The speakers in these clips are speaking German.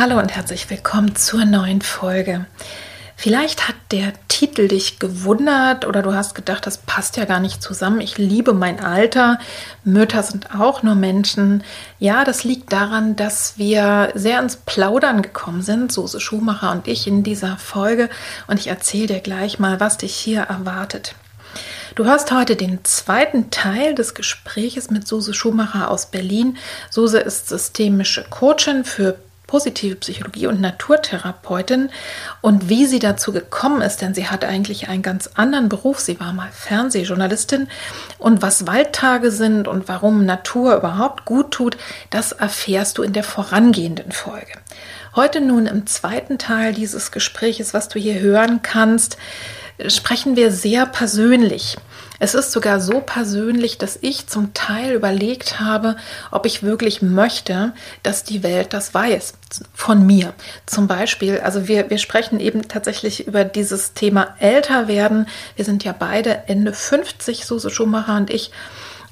Hallo und herzlich willkommen zur neuen Folge. Vielleicht hat der Titel dich gewundert oder du hast gedacht, das passt ja gar nicht zusammen. Ich liebe mein Alter. Mütter sind auch nur Menschen. Ja, das liegt daran, dass wir sehr ins Plaudern gekommen sind, Suse Schumacher und ich in dieser Folge. Und ich erzähle dir gleich mal, was dich hier erwartet. Du hörst heute den zweiten Teil des Gespräches mit Suse Schumacher aus Berlin. Suse ist systemische Coachin für positive Psychologie und Naturtherapeutin und wie sie dazu gekommen ist, denn sie hat eigentlich einen ganz anderen Beruf. Sie war mal Fernsehjournalistin und was Waldtage sind und warum Natur überhaupt gut tut, das erfährst du in der vorangehenden Folge. Heute nun im zweiten Teil dieses Gespräches, was du hier hören kannst, sprechen wir sehr persönlich. Es ist sogar so persönlich, dass ich zum Teil überlegt habe, ob ich wirklich möchte, dass die Welt das weiß von mir. Zum Beispiel, also wir, wir sprechen eben tatsächlich über dieses Thema älter werden. Wir sind ja beide Ende 50, Suse Schumacher und ich.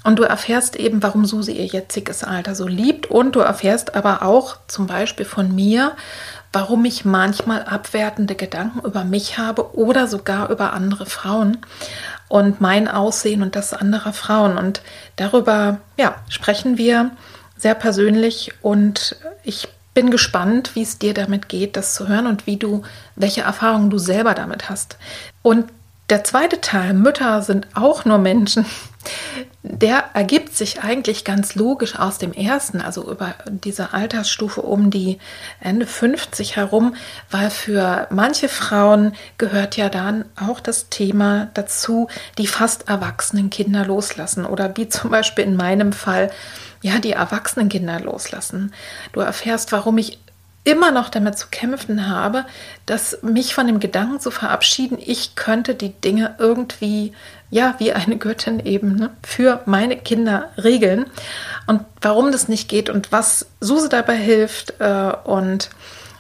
Und du erfährst eben, warum Susi ihr jetziges Alter so liebt. Und du erfährst aber auch zum Beispiel von mir, warum ich manchmal abwertende Gedanken über mich habe oder sogar über andere Frauen und mein Aussehen und das anderer Frauen. Und darüber ja, sprechen wir sehr persönlich und ich bin gespannt, wie es dir damit geht, das zu hören und wie du, welche Erfahrungen du selber damit hast. Und der zweite Teil, Mütter sind auch nur Menschen, der ergibt sich eigentlich ganz logisch aus dem ersten, also über diese Altersstufe um die Ende 50 herum, weil für manche Frauen gehört ja dann auch das Thema dazu, die fast erwachsenen Kinder loslassen oder wie zum Beispiel in meinem Fall, ja, die erwachsenen Kinder loslassen. Du erfährst, warum ich immer noch damit zu kämpfen habe, dass mich von dem Gedanken zu verabschieden, ich könnte die Dinge irgendwie, ja, wie eine Göttin eben, ne, für meine Kinder regeln. Und warum das nicht geht und was Suse dabei hilft äh, und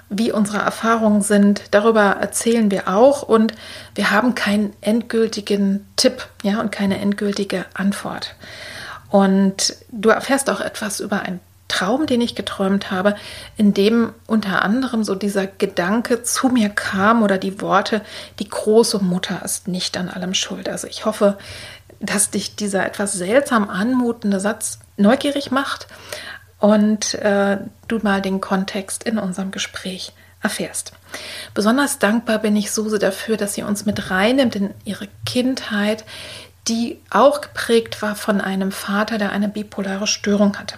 wie unsere Erfahrungen sind, darüber erzählen wir auch und wir haben keinen endgültigen Tipp, ja, und keine endgültige Antwort. Und du erfährst auch etwas über ein Traum, den ich geträumt habe, in dem unter anderem so dieser Gedanke zu mir kam oder die Worte, die große Mutter ist nicht an allem schuld. Also ich hoffe, dass dich dieser etwas seltsam anmutende Satz neugierig macht und äh, du mal den Kontext in unserem Gespräch erfährst. Besonders dankbar bin ich Suse dafür, dass sie uns mit reinnimmt in ihre Kindheit, die auch geprägt war von einem Vater, der eine bipolare Störung hatte.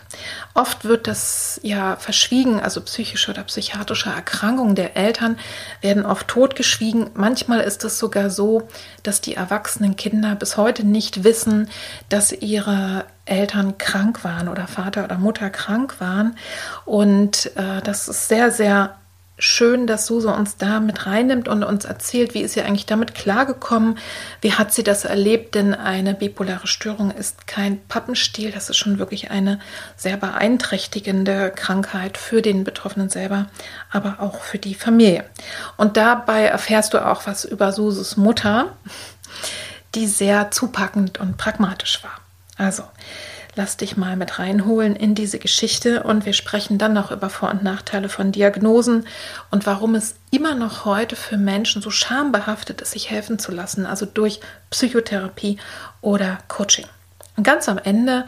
Oft wird das ja verschwiegen, also psychische oder psychiatrische Erkrankungen der Eltern werden oft totgeschwiegen. Manchmal ist es sogar so, dass die erwachsenen Kinder bis heute nicht wissen, dass ihre Eltern krank waren oder Vater oder Mutter krank waren. Und äh, das ist sehr, sehr schön, dass Suse uns da mit reinnimmt und uns erzählt, wie ist sie eigentlich damit klargekommen, wie hat sie das erlebt, denn eine bipolare Störung ist kein Pappenstiel, das ist schon wirklich eine sehr beeinträchtigende Krankheit für den Betroffenen selber, aber auch für die Familie. Und dabei erfährst du auch was über Suses Mutter, die sehr zupackend und pragmatisch war. Also, lass dich mal mit reinholen in diese Geschichte und wir sprechen dann noch über Vor- und Nachteile von Diagnosen und warum es immer noch heute für Menschen so schambehaftet ist, sich helfen zu lassen, also durch Psychotherapie oder Coaching. Und ganz am Ende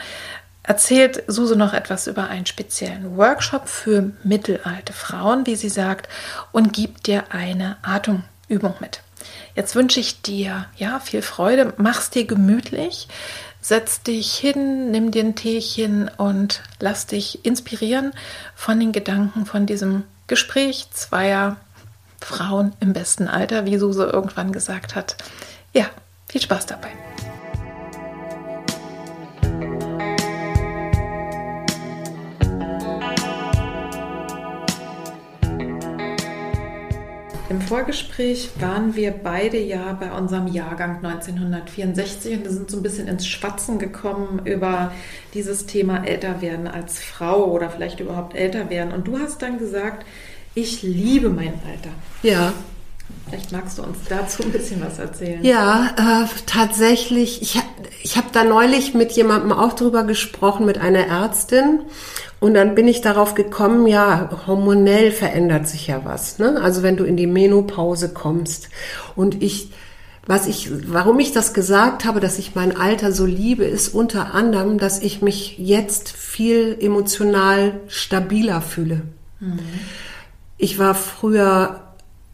erzählt Suse noch etwas über einen speziellen Workshop für mittelalte Frauen, wie sie sagt, und gibt dir eine Atemübung mit. Jetzt wünsche ich dir ja viel Freude, mach's dir gemütlich, setz dich hin, nimm dir ein Teechen und lass dich inspirieren von den Gedanken von diesem Gespräch zweier Frauen im besten Alter, wie Suse irgendwann gesagt hat. Ja, viel Spaß dabei. Im Vorgespräch waren wir beide ja bei unserem Jahrgang 1964 und wir sind so ein bisschen ins Schwatzen gekommen über dieses Thema älter werden als Frau oder vielleicht überhaupt älter werden. Und du hast dann gesagt, ich liebe mein Alter. Ja. Vielleicht magst du uns dazu ein bisschen was erzählen. Ja, äh, tatsächlich. Ich, ich habe da neulich mit jemandem auch drüber gesprochen, mit einer Ärztin. Und dann bin ich darauf gekommen, ja, hormonell verändert sich ja was. Ne? Also wenn du in die Menopause kommst. Und ich, was ich, warum ich das gesagt habe, dass ich mein Alter so liebe, ist unter anderem, dass ich mich jetzt viel emotional stabiler fühle. Mhm. Ich war früher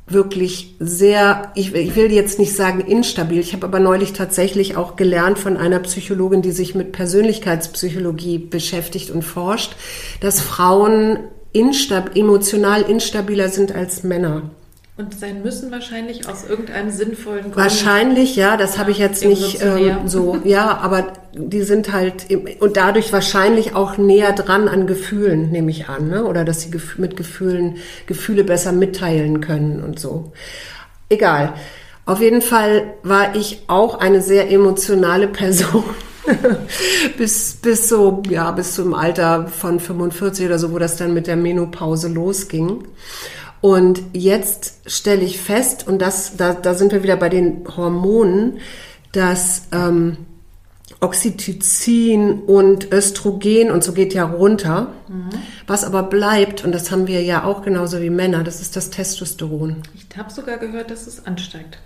wirklich sehr, ich, ich, will jetzt nicht sagen instabil, ich habe aber neulich tatsächlich auch gelernt von einer Psychologin, die sich mit Persönlichkeitspsychologie beschäftigt und forscht, dass Frauen instab emotional instabiler sind als Männer. Und sein müssen wahrscheinlich aus irgendeinem sinnvollen Grund. Wahrscheinlich, ja, das ja, habe ich jetzt nicht ähm, so, ja, aber die sind halt und dadurch wahrscheinlich auch näher dran an Gefühlen, nehme ich an, ne? oder dass sie mit Gefühlen Gefühle besser mitteilen können und so. Egal. Auf jeden Fall war ich auch eine sehr emotionale Person. bis, bis so, ja, bis zum Alter von 45 oder so, wo das dann mit der Menopause losging. Und jetzt stelle ich fest, und das, da, da sind wir wieder bei den Hormonen, dass ähm, Oxytocin und Östrogen und so geht ja runter. Mhm. Was aber bleibt, und das haben wir ja auch genauso wie Männer, das ist das Testosteron. Ich habe sogar gehört, dass es ansteigt.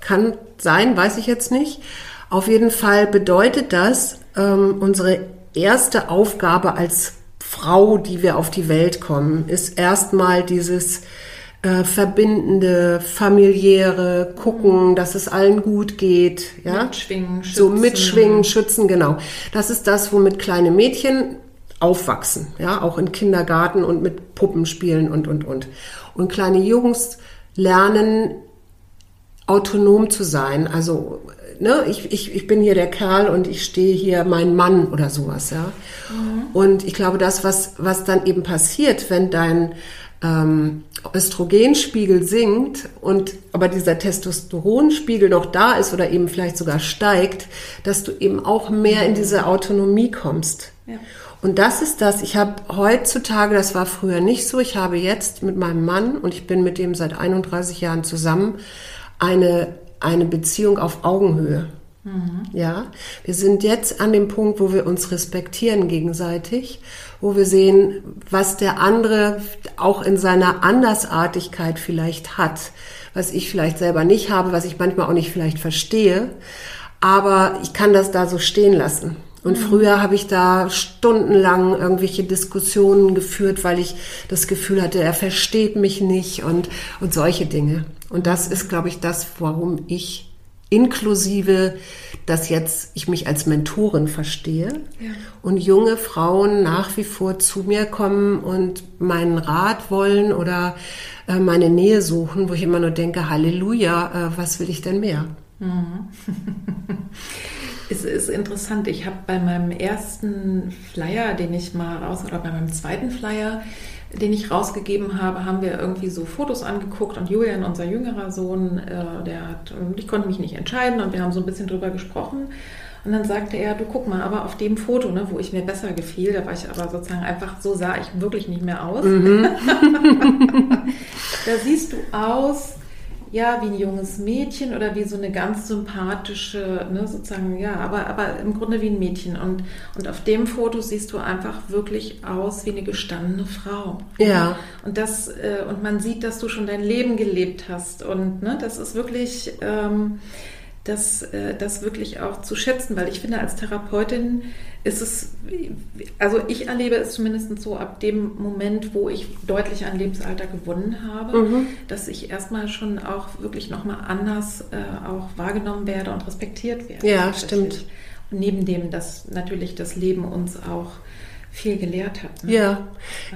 Kann sein, weiß ich jetzt nicht. Auf jeden Fall bedeutet das, ähm, unsere erste Aufgabe als Frau, die wir auf die Welt kommen, ist erstmal dieses äh, verbindende, familiäre, gucken, dass es allen gut geht, ja. Mitschwingen, schützen. So mitschwingen, schützen, genau. Das ist das, womit kleine Mädchen aufwachsen, ja, auch im Kindergarten und mit Puppen spielen und, und, und. Und kleine Jungs lernen, autonom zu sein, also ne, ich, ich, ich bin hier der Kerl und ich stehe hier mein Mann oder sowas, ja. Mhm. Und ich glaube, das, was, was dann eben passiert, wenn dein ähm, Östrogenspiegel sinkt und aber dieser Testosteronspiegel noch da ist oder eben vielleicht sogar steigt, dass du eben auch mehr in diese Autonomie kommst. Ja. Und das ist das, ich habe heutzutage, das war früher nicht so, ich habe jetzt mit meinem Mann und ich bin mit dem seit 31 Jahren zusammen, eine eine Beziehung auf Augenhöhe. Mhm. Ja, wir sind jetzt an dem Punkt, wo wir uns respektieren gegenseitig, wo wir sehen, was der andere auch in seiner Andersartigkeit vielleicht hat, was ich vielleicht selber nicht habe, was ich manchmal auch nicht vielleicht verstehe, aber ich kann das da so stehen lassen. Und mhm. früher habe ich da stundenlang irgendwelche Diskussionen geführt, weil ich das Gefühl hatte, er versteht mich nicht und, und solche Dinge. Und das ist, glaube ich, das, warum ich inklusive, dass jetzt ich mich als Mentorin verstehe ja. und junge Frauen nach wie vor zu mir kommen und meinen Rat wollen oder äh, meine Nähe suchen, wo ich immer nur denke, Halleluja, äh, was will ich denn mehr? Mhm. es ist interessant. Ich habe bei meinem ersten Flyer, den ich mal raus, oder bei meinem zweiten Flyer, den ich rausgegeben habe, haben wir irgendwie so Fotos angeguckt und Julian, unser jüngerer Sohn, äh, der hat, ich konnte mich nicht entscheiden und wir haben so ein bisschen drüber gesprochen. Und dann sagte er, du guck mal, aber auf dem Foto, ne, wo ich mir besser gefiel, da war ich aber sozusagen einfach, so sah ich wirklich nicht mehr aus. Mhm. da siehst du aus ja, wie ein junges Mädchen oder wie so eine ganz sympathische, ne, sozusagen, ja, aber, aber im Grunde wie ein Mädchen. Und, und auf dem Foto siehst du einfach wirklich aus wie eine gestandene Frau. Ja. Und das, äh, und man sieht, dass du schon dein Leben gelebt hast. Und ne, das ist wirklich, ähm, das, äh, das wirklich auch zu schätzen, weil ich finde, als Therapeutin ist es, also ich erlebe es zumindest so ab dem Moment, wo ich deutlich an Lebensalter gewonnen habe, mhm. dass ich erstmal schon auch wirklich nochmal anders äh, auch wahrgenommen werde und respektiert werde. Ja, stimmt. Und neben dem, dass natürlich das Leben uns auch viel gelehrt hat. Ne? Ja,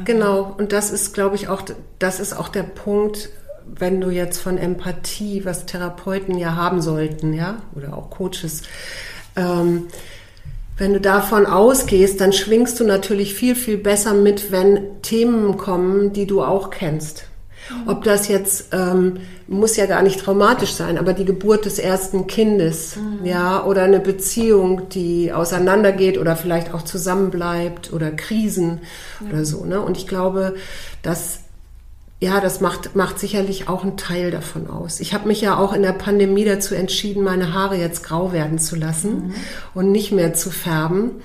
genau. Und das ist, glaube ich, auch, das ist auch der Punkt, wenn du jetzt von Empathie, was Therapeuten ja haben sollten, ja, oder auch Coaches, ähm, wenn du davon ausgehst, dann schwingst du natürlich viel, viel besser mit, wenn Themen kommen, die du auch kennst. Ob das jetzt ähm, muss ja gar nicht traumatisch sein, aber die Geburt des ersten Kindes, mhm. ja, oder eine Beziehung, die auseinandergeht oder vielleicht auch zusammenbleibt oder Krisen ja. oder so, ne? Und ich glaube, dass ja, das macht, macht sicherlich auch einen Teil davon aus. Ich habe mich ja auch in der Pandemie dazu entschieden, meine Haare jetzt grau werden zu lassen mhm. und nicht mehr zu färben.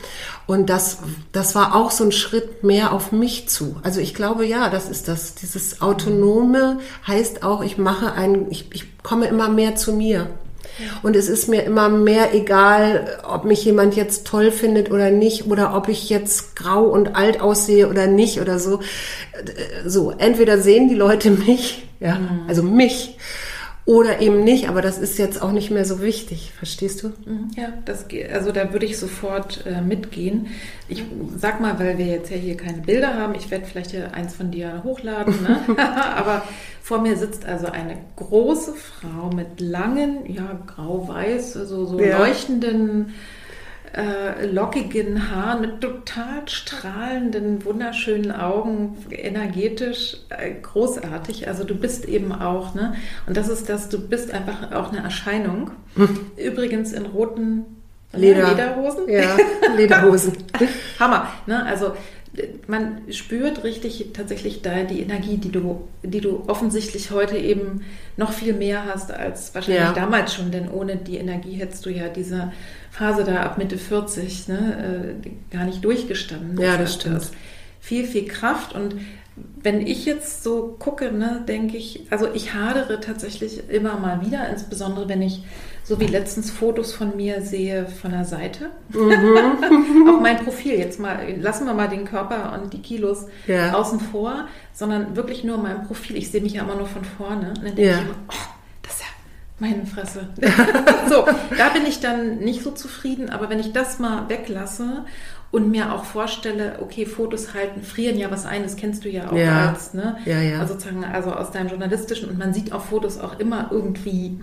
Und das, das war auch so ein Schritt mehr auf mich zu. Also ich glaube, ja, das ist das. Dieses Autonome heißt auch, ich mache ein, ich, ich komme immer mehr zu mir. Und es ist mir immer mehr egal, ob mich jemand jetzt toll findet oder nicht, oder ob ich jetzt grau und alt aussehe oder nicht oder so. So, entweder sehen die Leute mich, ja, mhm. also mich, oder eben nicht, aber das ist jetzt auch nicht mehr so wichtig, verstehst du? Mhm. Ja, das, also da würde ich sofort äh, mitgehen. Ich sag mal, weil wir jetzt ja hier keine Bilder haben, ich werde vielleicht hier eins von dir hochladen, ne? aber vor mir sitzt also eine große Frau mit langen, ja, grau-weiß, also so ja. leuchtenden äh, lockigen Haaren mit total strahlenden, wunderschönen Augen, energetisch, äh, großartig. Also du bist eben auch, ne? Und das ist das, du bist einfach auch eine Erscheinung. Hm. Übrigens in roten Leder. Lederhosen. Ja, Lederhosen. Hammer. Ne? Also man spürt richtig tatsächlich da die Energie, die du, die du offensichtlich heute eben noch viel mehr hast als wahrscheinlich ja. damals schon, denn ohne die Energie hättest du ja diese Phase da ab Mitte 40 ne, äh, gar nicht durchgestanden. Ja, das stimmt. Viel, viel Kraft und wenn ich jetzt so gucke, ne, denke ich, also ich hadere tatsächlich immer mal wieder, insbesondere wenn ich so wie letztens Fotos von mir sehe von der Seite. Mhm. Auch mein Profil, jetzt mal, lassen wir mal den Körper und die Kilos ja. außen vor, sondern wirklich nur mein Profil. Ich sehe mich ja immer nur von vorne. Und dann denke ja. ich immer, oh, meine Fresse. so, da bin ich dann nicht so zufrieden, aber wenn ich das mal weglasse und mir auch vorstelle, okay, Fotos halten, frieren ja was ein, das kennst du ja auch ja. als, ne? Ja, ja. Also sozusagen, also aus deinem journalistischen und man sieht auf Fotos auch immer irgendwie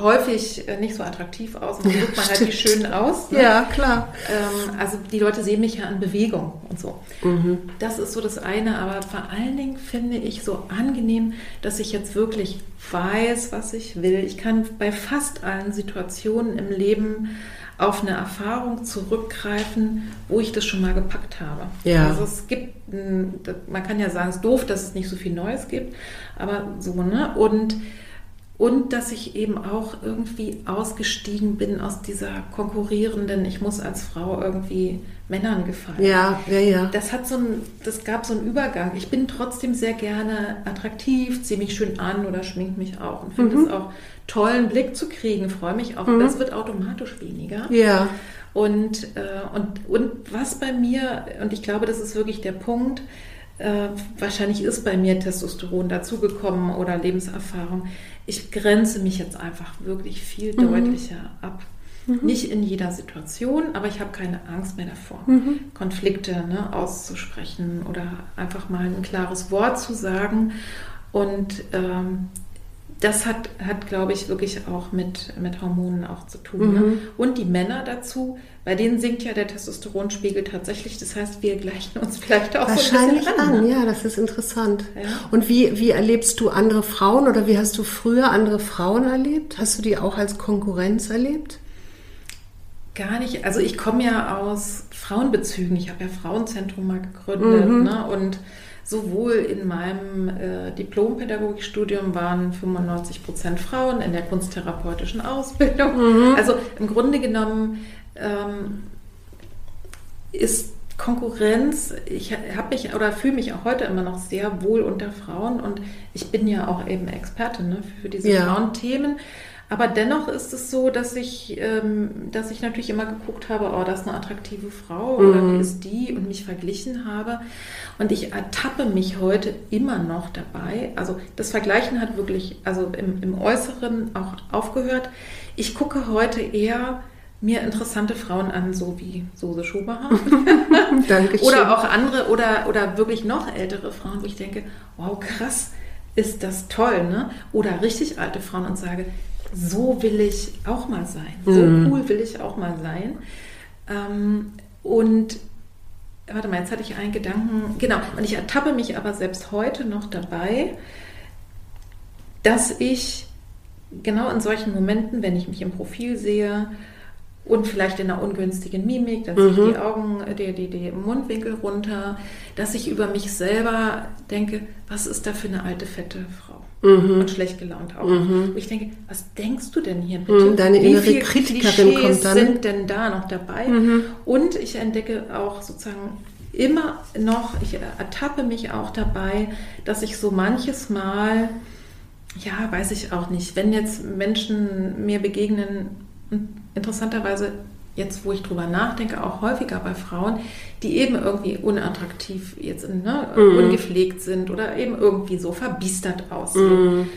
häufig äh, nicht so attraktiv aus und dann sucht man halt die schönen aus. Ne? Ja, klar. Ähm, also die Leute sehen mich ja in Bewegung und so. Mhm. Das ist so das eine, aber vor allen Dingen finde ich so angenehm, dass ich jetzt wirklich weiß, was ich will. Ich kann bei fast allen Situationen im Leben auf eine Erfahrung zurückgreifen, wo ich das schon mal gepackt habe. Ja. Also es gibt, man kann ja sagen, es ist doof, dass es nicht so viel Neues gibt, aber so, ne? Und und dass ich eben auch irgendwie ausgestiegen bin aus dieser konkurrierenden, ich muss als Frau irgendwie Männern gefallen. Ja, ja, ja. Das hat so ein, das gab so einen Übergang. Ich bin trotzdem sehr gerne attraktiv, ziehe mich schön an oder schmink mich auch und finde mhm. es auch toll, einen Blick zu kriegen, freue mich auch. Mhm. Das wird automatisch weniger. Ja. Und, äh, und, und was bei mir, und ich glaube, das ist wirklich der Punkt, äh, wahrscheinlich ist bei mir Testosteron dazugekommen oder Lebenserfahrung ich grenze mich jetzt einfach wirklich viel mhm. deutlicher ab. Mhm. Nicht in jeder Situation, aber ich habe keine Angst mehr davor, mhm. Konflikte ne, auszusprechen oder einfach mal ein klares Wort zu sagen. Und ähm, das hat, hat glaube ich, wirklich auch mit, mit Hormonen auch zu tun. Ne? Mhm. Ne? Und die Männer dazu, bei denen sinkt ja der Testosteronspiegel tatsächlich. Das heißt, wir gleichen uns vielleicht auch Wahrscheinlich so ein bisschen an. an. Ja, das ist interessant. Ja. Und wie, wie erlebst du andere Frauen oder wie hast du früher andere Frauen erlebt? Hast du die auch als Konkurrenz erlebt? Gar nicht. Also ich komme ja aus Frauenbezügen. Ich habe ja Frauenzentrum mal gegründet. Mhm. Ne? Und sowohl in meinem äh, Diplompädagogikstudium waren 95 Prozent Frauen in der kunsttherapeutischen Ausbildung. Mhm. Also im Grunde genommen ähm, ist Konkurrenz, ich habe mich oder fühle mich auch heute immer noch sehr wohl unter Frauen und ich bin ja auch eben Expertin ne, für diese ja. Frauenthemen. Aber dennoch ist es so, dass ich, ähm, dass ich natürlich immer geguckt habe, oh, das ist eine attraktive Frau oder Mhm. wie ist die und mich verglichen habe. Und ich ertappe mich heute immer noch dabei. Also das Vergleichen hat wirklich, also im, im Äußeren auch aufgehört. Ich gucke heute eher mir interessante Frauen an, so wie Sose Schumacher. Dankeschön. Oder auch andere oder, oder wirklich noch ältere Frauen, wo ich denke, wow, krass, ist das toll, ne? Oder richtig alte Frauen und sage, so will ich auch mal sein. So cool will ich auch mal sein. Ähm, und warte mal, jetzt hatte ich einen Gedanken. Genau, und ich ertappe mich aber selbst heute noch dabei, dass ich genau in solchen Momenten, wenn ich mich im Profil sehe und vielleicht in einer ungünstigen Mimik, dann ziehe ich die Augen, die, die, die Mundwinkel runter, dass ich über mich selber denke, was ist da für eine alte, fette Frau? Und schlecht gelaunt auch. Und ich denke, was denkst du denn hier bitte? Mhm, deine Wie innere Kritikerin Klischees kommt dann. Mhm. sind denn da noch dabei? Und ich entdecke auch sozusagen immer noch, ich ertappe mich auch dabei, dass ich so manches Mal, ja, weiß ich auch nicht, wenn jetzt Menschen mir begegnen, interessanterweise jetzt, wo ich drüber nachdenke, auch häufiger bei Frauen, die eben irgendwie unattraktiv jetzt ne, ungepflegt sind oder eben irgendwie so verbiestert aussehen.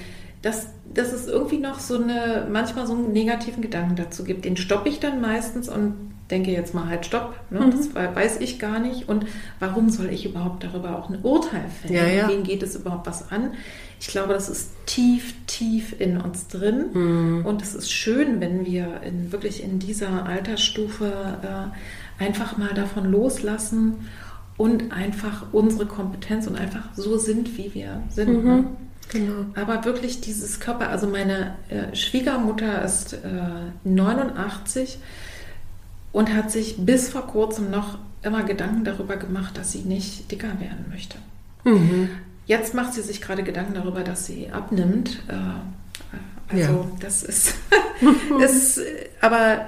Dass, dass es irgendwie noch so eine, manchmal so einen negativen Gedanken dazu gibt. Den stoppe ich dann meistens und denke jetzt mal halt Stopp. Ne? Das wei- weiß ich gar nicht. Und warum soll ich überhaupt darüber auch ein Urteil fällen? Ja, ja. Wen geht es überhaupt was an? Ich glaube, das ist tief, tief in uns drin. Und es ist schön, wenn wir in, wirklich in dieser Altersstufe äh, einfach mal davon loslassen und einfach unsere Kompetenz und einfach so sind, wie wir sind. Ne? Genau. Aber wirklich dieses Körper, also meine äh, Schwiegermutter ist äh, 89 und hat sich bis vor kurzem noch immer Gedanken darüber gemacht, dass sie nicht dicker werden möchte. Mhm. Jetzt macht sie sich gerade Gedanken darüber, dass sie abnimmt. Äh, also Ja. das ist, ist, äh, aber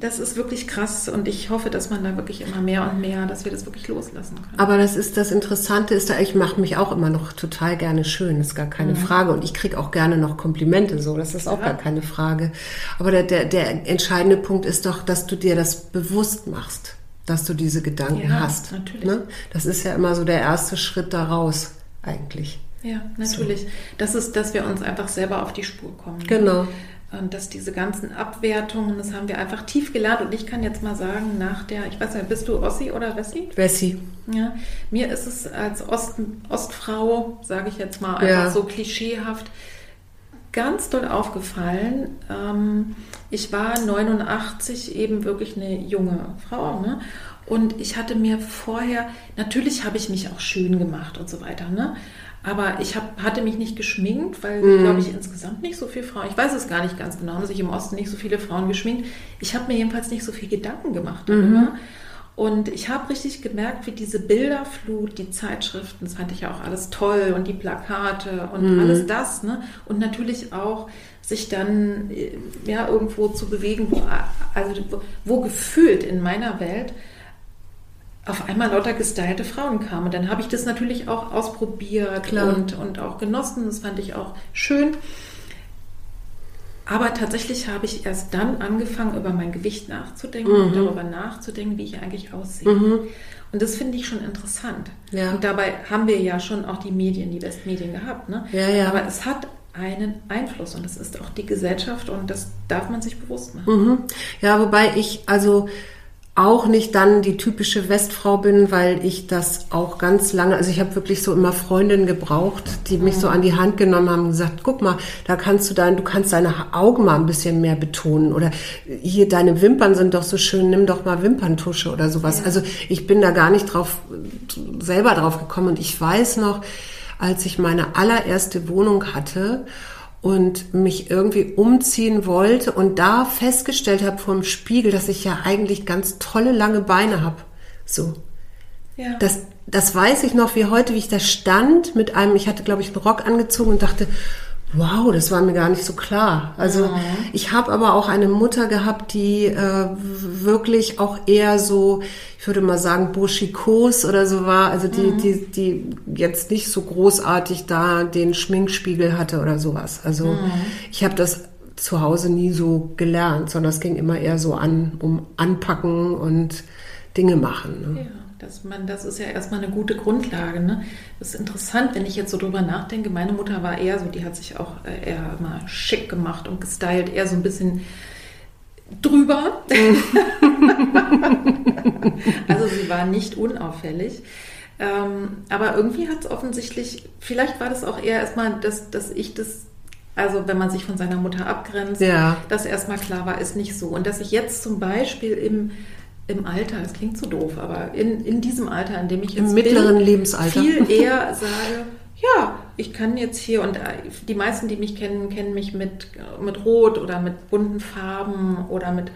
das ist wirklich krass und ich hoffe, dass man da wirklich immer mehr und mehr, dass wir das wirklich loslassen können. Aber das ist das Interessante ist da, ich mache mich auch immer noch total gerne schön, ist gar keine Frage. Und ich kriege auch gerne noch Komplimente, so, das ist auch Mhm. Ja. gar keine Frage. Aber der, der, der entscheidende Punkt ist doch, dass du dir das bewusst machst, dass du diese Gedanken Ja, hast. natürlich. Ne? Das ist ja immer so der erste Schritt daraus, eigentlich. Ja, natürlich. Das ist, dass wir uns einfach selber auf die Spur kommen. Genau. Und dass diese ganzen Abwertungen, das haben wir einfach tief gelernt. Und ich kann jetzt mal sagen, nach der, ich weiß nicht, bist du Ossi oder Wessi? Bessie. Ja, mir ist es als Ost, Ostfrau, sage ich jetzt mal, einfach Ja. so klischeehaft, ganz doll aufgefallen. Ähm, ich war 89 eben wirklich eine junge Frau. Ne? Und ich hatte mir vorher, natürlich habe ich mich auch schön gemacht und so weiter. Ne? Aber ich hab, hatte mich nicht geschminkt, weil, glaube ich, insgesamt nicht so viele Frauen, ich weiß es gar nicht ganz genau, haben sich im Osten nicht so viele Frauen geschminkt. Ich habe mir jedenfalls nicht so viel Gedanken gemacht darüber. Und ich habe richtig gemerkt, wie diese Bilderflut, die Zeitschriften, das fand ich ja auch alles toll und die Plakate und alles das. Ne? Und natürlich auch sich dann äh, ja, irgendwo zu bewegen, wo, also, wo, wo gefühlt in meiner Welt auf einmal lauter gestylte Frauen kamen. Und dann habe ich das natürlich auch ausprobiert Klar. Und, und auch genossen. Das fand ich auch schön. Aber tatsächlich habe ich erst dann angefangen, über mein Gewicht nachzudenken Mhm. und darüber nachzudenken, wie ich eigentlich aussehe. Und das finde ich schon interessant. Ja. Und dabei haben wir ja schon auch die Medien, die Westmedien gehabt. Ne? Ja, ja. Aber es hat einen Einfluss und das ist auch die Gesellschaft und das darf man sich bewusst machen. Mhm. Ja, wobei ich also auch nicht dann die typische Westfrau bin, weil ich das auch ganz lange, also ich habe wirklich so immer Freundinnen gebraucht, die mich so an die Hand genommen haben und gesagt, guck mal, da kannst du dein, du kannst deine Augen mal ein bisschen mehr betonen oder hier deine Wimpern sind doch so schön, nimm doch mal Wimperntusche oder sowas. Also ich bin da gar nicht drauf, selber drauf gekommen und ich weiß noch, als ich meine allererste Wohnung hatte und mich irgendwie umziehen wollte und da festgestellt habe vor dem Spiegel, dass ich ja eigentlich ganz tolle lange Beine habe. So. Ja. Das, das weiß ich noch wie heute, wie ich da stand mit einem, ich hatte glaube ich einen Rock angezogen und dachte, Wow, das war mir gar nicht so klar. Also Mhm. ich habe aber auch eine Mutter gehabt, die äh, wirklich auch eher so, ich würde mal sagen, burschikos oder so war. Also die, die, die jetzt nicht so großartig da den Schminkspiegel hatte oder sowas. Also ich habe das zu Hause nie so gelernt, sondern es ging immer eher so an, um anpacken und Dinge machen. Ne? Ja, dass man, das ist ja erstmal eine gute Grundlage. Ne? Das ist interessant, wenn ich jetzt so drüber nachdenke. Meine Mutter war eher so, die hat sich auch äh, eher immer schick gemacht und gestylt, eher so ein bisschen drüber. also sie war nicht unauffällig. Ähm, aber irgendwie hat es offensichtlich, vielleicht war das auch eher erstmal, dass, dass ich das, also wenn man sich von seiner Mutter abgrenzt, Ja. dass erstmal klar war, ist nicht so. Und dass ich jetzt zum Beispiel im, im Alter, das klingt so doof, aber in, in diesem Alter, in dem ich jetzt Im mittleren bin, Lebensalter. viel eher sage, ja, ich kann jetzt hier und äh, die meisten, die mich kennen, kennen mich mit, mit Rot oder mit bunten Farben oder mit,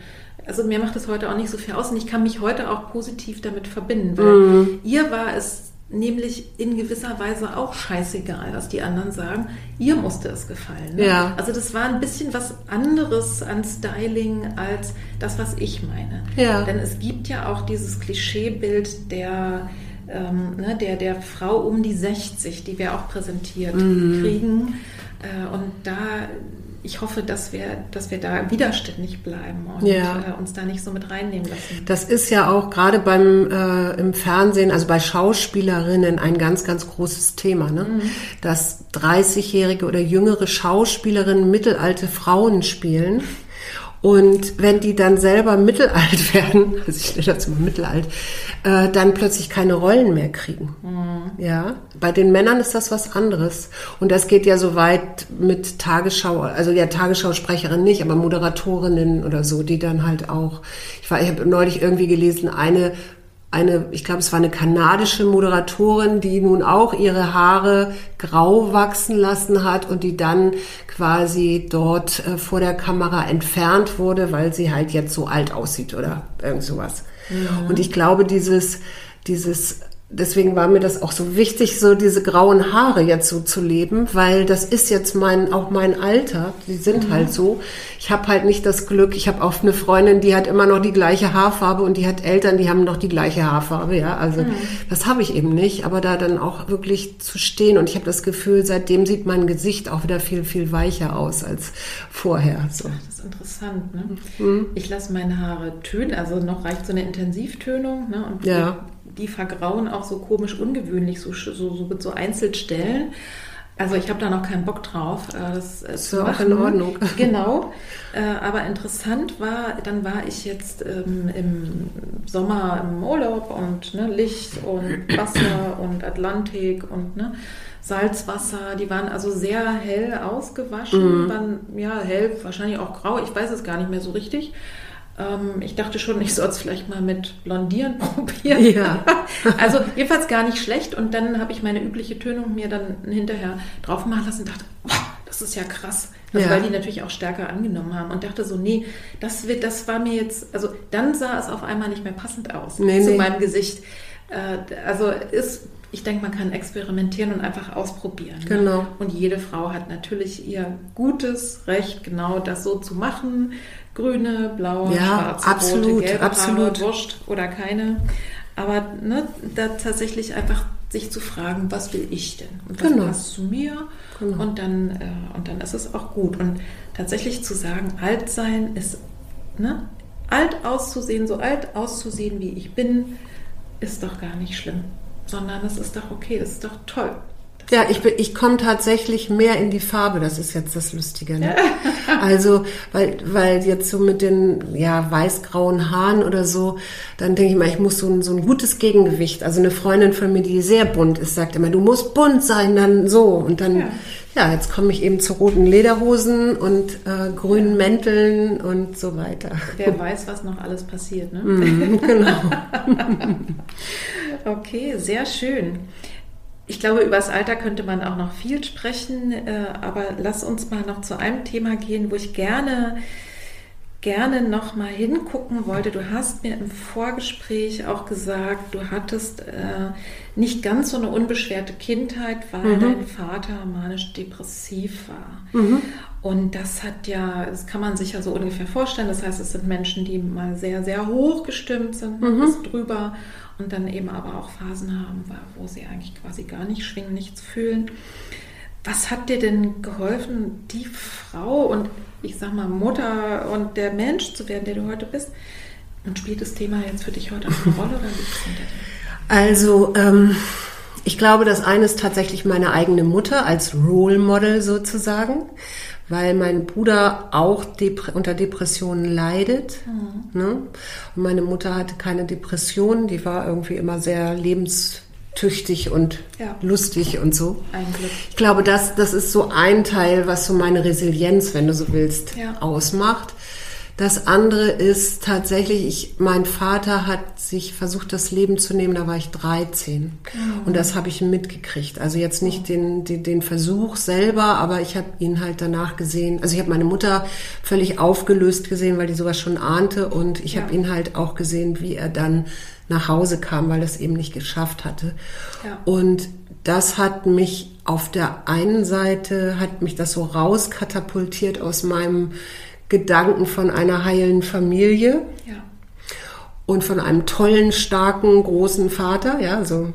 also mir macht das heute auch nicht so viel aus und ich kann mich heute auch positiv damit verbinden, weil Mhm. ihr war es nämlich in gewisser Weise auch scheißegal, was die anderen sagen. Ihr musste es gefallen. Ne? Ja. Also das war ein bisschen was anderes an Styling als das, was ich meine. Ja. Denn es gibt ja auch dieses Klischeebild der, ähm, ne, der, der Frau um die 60, die wir auch präsentiert Mhm. kriegen. Äh, und da, ich hoffe, dass wir, dass wir da widerständig bleiben und Ja. äh, uns da nicht so mit reinnehmen lassen. Das ist ja auch gerade beim äh, im Fernsehen, also bei Schauspielerinnen ein ganz, ganz großes Thema, ne? Dass 30-jährige oder jüngere Schauspielerinnen mittelalte Frauen spielen. Und wenn die dann selber mittelalt werden, also ich nenne das immer mittelalt, äh, dann plötzlich keine Rollen mehr kriegen. Ja, bei den Männern ist das was anderes. Und das geht ja so weit mit Tagesschau, also ja Tagesschausprecherin nicht, aber Moderatorinnen oder so, die dann halt auch, ich war, ich habe neulich irgendwie gelesen, eine eine, ich glaube, es war eine kanadische Moderatorin, die nun auch ihre Haare grau wachsen lassen hat und die dann quasi dort äh, vor der Kamera entfernt wurde, weil sie halt jetzt so alt aussieht oder irgend sowas. Und ich glaube, dieses, dieses, deswegen war mir das auch so wichtig, so diese grauen Haare jetzt so zu leben, weil das ist jetzt mein, auch mein Alter. Die sind halt so. Ich habe halt nicht das Glück, ich habe auch eine Freundin, die hat immer noch die gleiche Haarfarbe und die hat Eltern, die haben noch die gleiche Haarfarbe, ja. Also das habe ich eben nicht, aber da dann auch wirklich zu stehen und ich habe das Gefühl, seitdem sieht mein Gesicht auch wieder viel, viel weicher aus als vorher. So. Das ist interessant. Ne? Mhm. Ich lasse meine Haare tönen, also noch reicht so eine Intensivtönung. Ne? Und Ja. die vergrauen auch so komisch ungewöhnlich, so, so, so mit so Einzelstellen. Also ich habe da noch keinen Bock drauf, äh, das äh, Ist ja auch in Ordnung. Genau. Äh, aber interessant war, dann war ich jetzt ähm, im Sommer im Urlaub und ne, Licht und Wasser und Atlantik und ne, Salzwasser. Die waren also sehr hell ausgewaschen, waren ja hell, wahrscheinlich auch grau. Ich weiß es gar nicht mehr so richtig. Ähm, ich dachte schon, ich soll es vielleicht mal mit Blondieren probieren. Ja. also jedenfalls gar nicht schlecht. Und dann habe ich meine übliche Tönung mir dann hinterher drauf machen lassen und dachte, oh, das ist ja krass. Also Ja. weil die natürlich auch stärker angenommen haben. Und dachte so, nee, das, wird, das war mir jetzt, also dann sah es auf einmal nicht mehr passend aus Nee, zu nee. meinem Gesicht. Äh, also ist, ich denke, man kann experimentieren und einfach ausprobieren. ne? Genau. Und jede Frau hat natürlich ihr gutes Recht, genau das so zu machen. Grüne, blaue, Ja, schwarze, absolut, rote, gelbe absolut. Haare, wurscht oder keine. Aber ne, da tatsächlich einfach sich zu fragen, was will ich denn? Und was Genau. passt zu mir? Genau. Und, dann, äh, und dann ist es auch gut. Und tatsächlich zu sagen, alt sein ist, ne, alt auszusehen, so alt auszusehen, wie ich bin, ist doch gar nicht schlimm. Sondern es ist doch okay, das ist doch toll. Ja, ich, bin- ich komme tatsächlich mehr in die Farbe, das ist jetzt das Lustige. Ne? Also, weil, weil jetzt so mit den ja, weiß-grauen Haaren oder so, dann denke ich mal, ich muss so ein, so ein gutes Gegengewicht. Also eine Freundin von mir, die sehr bunt ist, sagt immer, du musst bunt sein, dann so. Und dann, ja, Ja. jetzt komme ich eben zu roten Lederhosen und äh, grünen Mänteln und so weiter. Wer weiß, was noch alles passiert. Ne? Mhm, genau. Okay, sehr schön. Ich glaube, über das Alter könnte man auch noch viel sprechen, äh, aber lass uns mal noch zu einem Thema gehen, wo ich gerne, gerne noch mal hingucken wollte. Du hast mir im Vorgespräch auch gesagt, du hattest äh, nicht ganz so eine unbeschwerte Kindheit, weil mhm. dein Vater manisch-depressiv war. Mhm. Und das hat ja, das kann man sich ja so ungefähr vorstellen. Das heißt, es sind Menschen, die mal sehr, sehr hoch gestimmt sind, mhm. bis drüber und dann eben aber auch Phasen haben, wo sie eigentlich quasi gar nicht schwingen, nichts fühlen. Was hat dir denn geholfen, die Frau und ich sag mal Mutter und der Mensch zu werden, der du heute bist? Und spielt das Thema jetzt für dich heute eine Rolle oder liegt es hinter dir? Also, ähm, ich glaube, das eine ist tatsächlich meine eigene Mutter als Role Model sozusagen, weil mein Bruder auch Dep unter Depressionen leidet. Mhm. Ne? Und meine Mutter hatte keine Depressionen, die war irgendwie immer sehr lebens tüchtig und ja. lustig und so. Ich glaube, das, das ist so ein Teil, was so meine Resilienz, wenn du so willst, ja. ausmacht. Das andere ist tatsächlich, ich, mein Vater hat sich versucht, das Leben zu nehmen, da war ich 13. Mhm. Und das habe ich mitgekriegt. Also jetzt nicht den, den, den Versuch selber, aber ich habe ihn halt danach gesehen. Also ich habe meine Mutter völlig aufgelöst gesehen, weil die sowas schon ahnte. Und ich ja. habe ihn halt auch gesehen, wie er dann nach Hause kam, weil er es eben nicht geschafft hatte. Ja. Und das hat mich auf der einen Seite, hat mich das so rauskatapultiert aus meinem Gedanken von einer heilen Familie. Ja. Und von einem tollen, starken, großen Vater, ja, so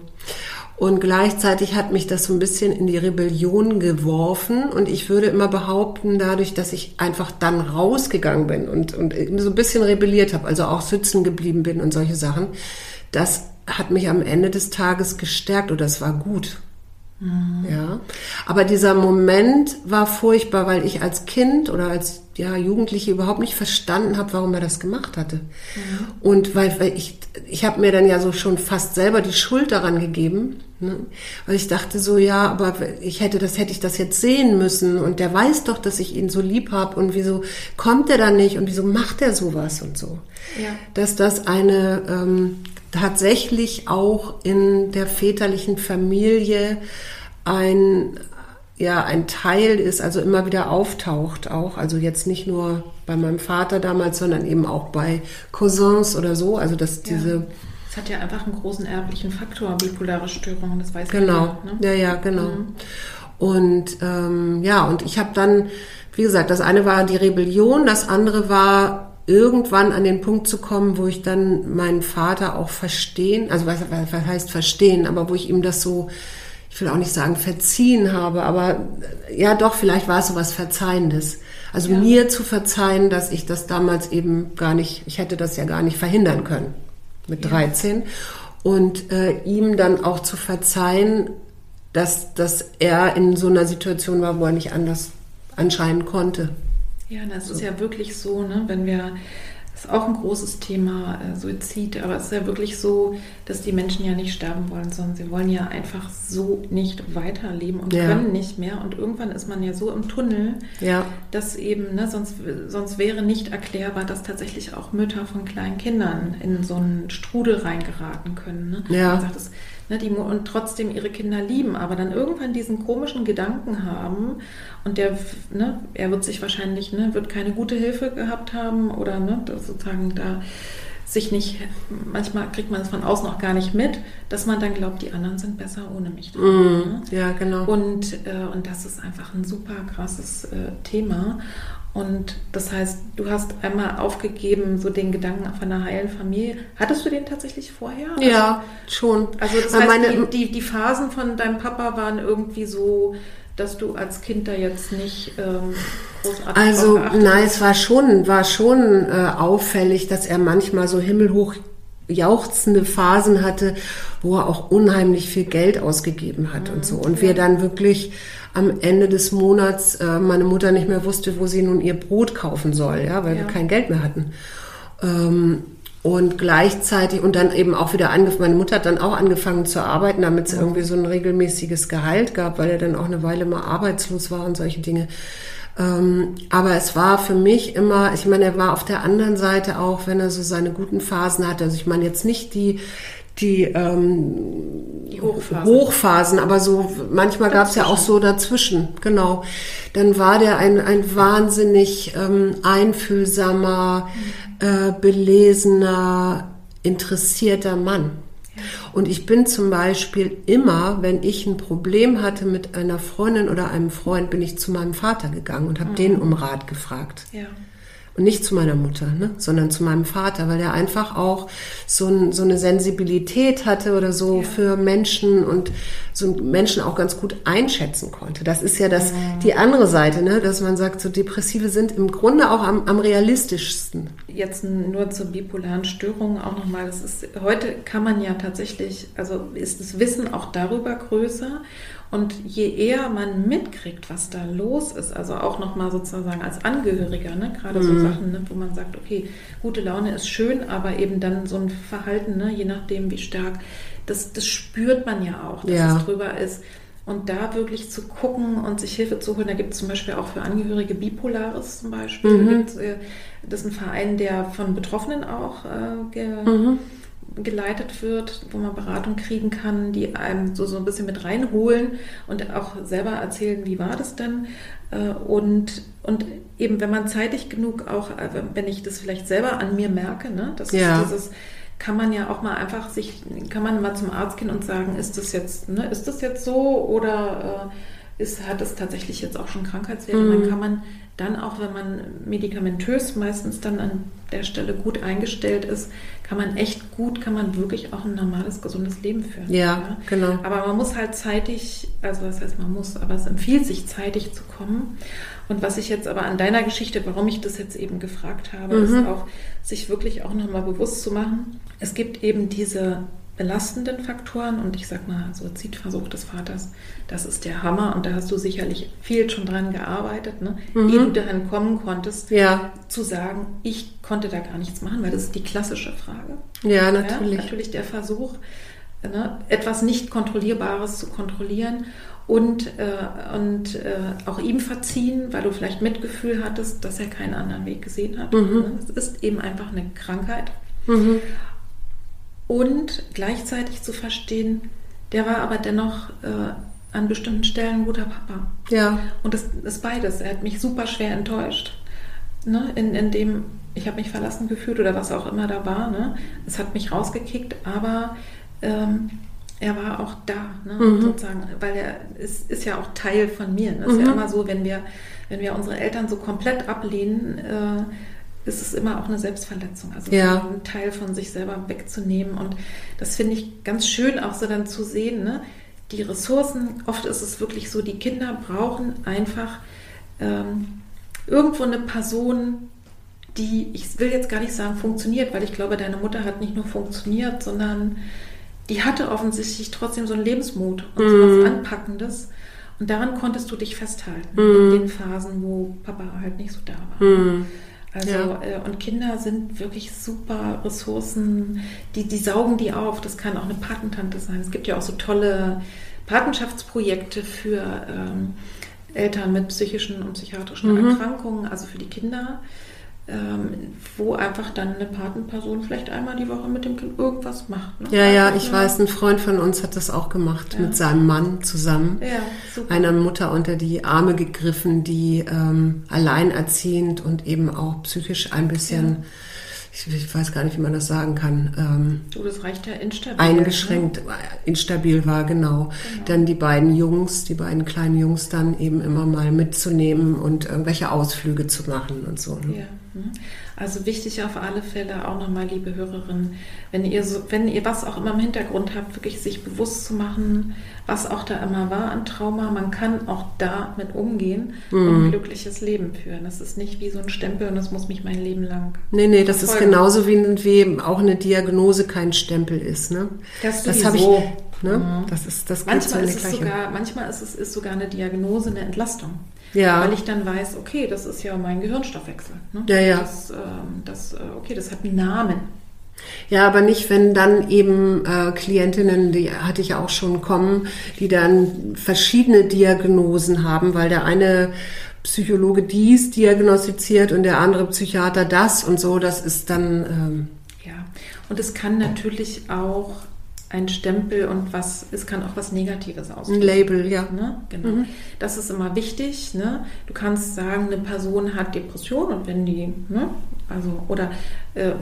und gleichzeitig hat mich das so ein bisschen in die Rebellion geworfen. Und ich würde immer behaupten, dadurch, dass ich einfach dann rausgegangen bin und, und so ein bisschen rebelliert habe, also auch sitzen geblieben bin und solche Sachen, das hat mich am Ende des Tages gestärkt oder es war gut. Mhm. Ja, aber dieser Moment war furchtbar, weil ich als Kind oder als ja, Jugendliche überhaupt nicht verstanden habe, warum er das gemacht hatte. Mhm. Und weil, weil ich, ich habe mir dann ja so schon fast selber die Schuld daran gegeben, ne? weil ich dachte so, ja, aber ich hätte das, hätte ich das jetzt sehen müssen und der weiß doch, dass ich ihn so lieb habe und wieso kommt er dann nicht und wieso macht er sowas und so. Ja. Dass das eine ähm, tatsächlich auch in der väterlichen Familie ein ja ein Teil ist, also immer wieder auftaucht auch. Also jetzt nicht nur bei meinem Vater damals, sondern eben auch bei Cousins oder so. Also dass diese. Ja. Es hat ja einfach einen großen erblichen Faktor, bipolare Störungen, das weiß Genau, jeder, ne? ja, ja, genau. Mhm. Und ähm, ja, und ich habe dann, wie gesagt, das eine war die Rebellion, das andere war irgendwann an den Punkt zu kommen, wo ich dann meinen Vater auch verstehen, also was, was heißt verstehen, aber wo ich ihm das so ich will auch nicht sagen verziehen habe, aber ja doch, vielleicht war es so was Verzeihendes. Also ja. mir zu verzeihen, dass ich das damals eben gar nicht, ich hätte das ja gar nicht verhindern können mit ja. 13. Und äh, ihm dann auch zu verzeihen, dass, dass er in so einer Situation war, wo er nicht anders anscheinend konnte. Ja, das so. ist ja wirklich so, ne? wenn wir ist auch ein großes Thema, äh, Suizid. Aber es ist ja wirklich so, dass die Menschen ja nicht sterben wollen, sondern sie wollen ja einfach so nicht weiterleben und ja. können nicht mehr. Und irgendwann ist man ja so im Tunnel, ja. dass eben, ne, sonst, sonst wäre nicht erklärbar, dass tatsächlich auch Mütter von kleinen Kindern in so einen Strudel reingeraten können. Ne? Ja. Man sagt, das, ne, die, und trotzdem ihre Kinder lieben, aber dann irgendwann diesen komischen Gedanken haben und der, ne, er wird sich wahrscheinlich, ne, wird keine gute Hilfe gehabt haben oder ne, sozusagen da sich nicht, manchmal kriegt man es von außen auch gar nicht mit, dass man dann glaubt, die anderen sind besser ohne mich. Mm, ne? Ja, genau. Und, äh, und das ist einfach ein super krasses äh, Thema. Und das heißt, du hast einmal aufgegeben, so den Gedanken von einer heilen Familie. Hattest du den tatsächlich vorher? Ja, also, schon. Also das heißt, meine, die, die, die, Phasen von deinem Papa waren irgendwie so, dass du als Kind da jetzt nicht ähm, großartig Also nein, es war schon, war schon äh, auffällig, dass er manchmal so himmelhoch jauchzende Phasen hatte, wo er auch unheimlich viel Geld ausgegeben hat mhm, und so. Und ja. wir dann wirklich am Ende des Monats äh, meine Mutter nicht mehr wusste, wo sie nun ihr Brot kaufen soll, ja, weil ja. wir kein Geld mehr hatten. Ähm, und gleichzeitig, und dann eben auch wieder angefangen, meine Mutter hat dann auch angefangen zu arbeiten, damit es ja. irgendwie so ein regelmäßiges Gehalt gab, weil er dann auch eine Weile mal arbeitslos war und solche Dinge. Ähm, aber es war für mich immer, ich meine, er war auf der anderen Seite auch, wenn er so seine guten Phasen hatte, also ich meine jetzt nicht die, die, ähm, die Hochphasen. Hochphasen, aber so manchmal gab es ja auch so dazwischen, genau. Dann war der ein, ein wahnsinnig ähm, einfühlsamer, äh, belesener, interessierter Mann. Und ich bin zum Beispiel immer, wenn ich ein Problem hatte mit einer Freundin oder einem Freund, bin ich zu meinem Vater gegangen und habe mhm. den um Rat gefragt. Ja. Und nicht zu meiner Mutter, ne? sondern zu meinem Vater, weil er einfach auch so, ein, so eine Sensibilität hatte oder so ja. für Menschen und so Menschen auch ganz gut einschätzen konnte. Das ist ja das, mhm. die andere Seite, ne? dass man sagt, so Depressive sind im Grunde auch am, am realistischsten. Jetzt nur zur bipolaren Störung auch nochmal. Das ist, heute kann man ja tatsächlich, also ist das Wissen auch darüber größer. Und je eher man mitkriegt, was da los ist, also auch nochmal sozusagen als Angehöriger, ne, gerade mhm. so Sachen, ne, wo man sagt, okay, gute Laune ist schön, aber eben dann so ein Verhalten, ne, je nachdem wie stark, das, das spürt man ja auch, dass ja. es drüber ist. Und da wirklich zu gucken und sich Hilfe zu holen, da gibt es zum Beispiel auch für Angehörige Bipolares zum Beispiel. Mhm. Äh, das ist ein Verein, der von Betroffenen auch äh, mhm geleitet wird, wo man Beratung kriegen kann, die einem so, so ein bisschen mit reinholen und auch selber erzählen, wie war das denn? Äh, und, und eben, wenn man zeitig genug auch, äh, wenn ich das vielleicht selber an mir merke, ne, das ja. ist dieses, kann man ja auch mal einfach sich, kann man mal zum Arzt gehen und sagen, ist das jetzt, ne, ist das jetzt so oder äh, ist, hat es tatsächlich jetzt auch schon Krankheitswerte? Mhm. Dann kann man dann auch, wenn man medikamentös meistens dann an der Stelle gut eingestellt ist, kann man echt gut, kann man wirklich auch ein normales, gesundes Leben führen. Ja, ja, genau. Aber man muss halt zeitig, also was heißt man muss, aber es empfiehlt sich zeitig zu kommen. Und was ich jetzt aber an deiner Geschichte, warum ich das jetzt eben gefragt habe, mhm. ist auch, sich wirklich auch nochmal bewusst zu machen. Es gibt eben diese belastenden Faktoren und ich sag mal, Suizidversuch des Vaters, das ist der Hammer und da hast du sicherlich viel schon dran gearbeitet, ne? Mhm. ehe du dahin kommen konntest, ja. zu sagen, ich konnte da gar nichts machen, weil das ist die klassische Frage. Ja, natürlich. Ja, natürlich der Versuch, ne, etwas nicht Kontrollierbares zu kontrollieren und, äh, und äh, auch ihm verziehen, weil du vielleicht Mitgefühl hattest, dass er keinen anderen Weg gesehen hat. Mhm. Ne? Es ist eben einfach eine Krankheit. Mhm und gleichzeitig zu verstehen, der war aber dennoch äh, an bestimmten Stellen ein guter Papa. Ja. Und das ist beides. Er hat mich super schwer enttäuscht. Ne? In, in dem, ich habe mich verlassen gefühlt oder was auch immer da war. Ne? Es hat mich rausgekickt, aber ähm, er war auch da, ne? mhm. sozusagen, weil er ist, ist ja auch Teil von mir. Es ne? ist mhm. ja immer so, wenn wir, wenn wir unsere Eltern so komplett ablehnen, äh, ist es immer auch eine Selbstverletzung. Also ja. einen Teil von sich selber wegzunehmen. Und das finde ich ganz schön, auch so dann zu sehen, ne? die Ressourcen, oft ist es wirklich so, die Kinder brauchen einfach ähm, irgendwo eine Person, die, ich will jetzt gar nicht sagen, funktioniert, weil ich glaube, deine Mutter hat nicht nur funktioniert, sondern die hatte offensichtlich trotzdem so einen Lebensmut und mm. so was mhm. Anpackendes. Und daran konntest du dich festhalten mm. in den Phasen, wo Papa halt nicht so da war. Mm. Also ja. äh, und Kinder sind wirklich super Ressourcen, die, die saugen die auf. Das kann auch eine Patentante sein. Es gibt ja auch so tolle Patenschaftsprojekte für ähm, Eltern mit psychischen und psychiatrischen mhm. Erkrankungen, also für die Kinder ähm, wo einfach dann eine Patenperson vielleicht einmal die Woche mit dem Kind irgendwas macht. Ne? Ja, ja, also, ich weiß, ein Freund von uns hat das auch gemacht ja. mit seinem Mann zusammen. Ja, super. Einer Mutter unter die Arme gegriffen, die ähm, alleinerziehend und eben auch psychisch ein bisschen ja ich, weiß gar nicht, wie man das sagen kann. Ähm, oh, das reicht ja instabil. Eingeschränkt, ne? instabil war, genau. genau. Dann die beiden Jungs, die beiden kleinen Jungs dann eben immer mal mitzunehmen und irgendwelche Ausflüge zu machen und so. Ne? Ja. Mhm. Also wichtig auf alle Fälle auch nochmal, liebe Hörerinnen, wenn ihr so, wenn ihr was auch immer im Hintergrund habt, wirklich sich bewusst zu machen, was auch da immer war an Trauma. Man kann auch da mit umgehen mhm. und ein glückliches Leben führen. Das ist nicht wie so ein Stempel und das muss mich mein Leben lang. Nee, nee, das ist genauso wie, wie auch eine Diagnose kein Stempel ist. Ne? Das, das habe ich. Ne? Mhm. Das ist das manchmal ist es sogar, manchmal ist es ist sogar eine Diagnose, eine Entlastung. Ja. Weil ich dann weiß, okay, das ist ja mein Gehirnstoffwechsel. Ne? Ja, ja. Das, ähm, das, äh, okay, das hat einen Namen. Ja, aber nicht, wenn dann eben äh, Klientinnen, die hatte ich auch schon kommen, die dann verschiedene Diagnosen haben, weil der eine Psychologe dies diagnostiziert und der andere Psychiater das und so, das ist dann. Ähm ja, und es kann natürlich auch ein Stempel und was, es kann auch was Negatives Ein auslösen. Label, ja. Ne? Genau. Mhm. Das ist immer wichtig. Ne? Du kannst sagen, eine Person hat Depression und wenn die, ne? also, oder äh,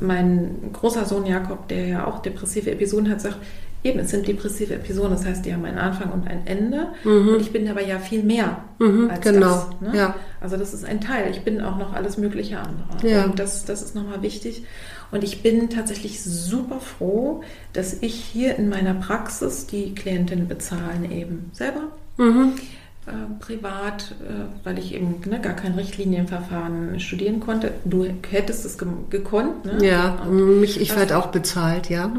mein großer Sohn Jakob, der ja auch depressive Episoden hat, sagt, eben, es sind depressive Episoden, das heißt, die haben einen Anfang und ein Ende. Und ich bin aber ja viel mehr Mhm, als genau, das. Ne? ja. Also das ist ein Teil. Ich bin auch noch alles mögliche andere. Ja. Und das, das ist nochmal wichtig. Und ich bin tatsächlich super froh, dass ich hier in meiner Praxis die Klientinnen bezahlen eben selber. Mhm. Äh, privat, äh, weil ich eben ne, gar kein Richtlinienverfahren studieren konnte. Du hättest es ge gekonnt. Ne? Ja, Und, mich, ich werde auch bezahlt, ja.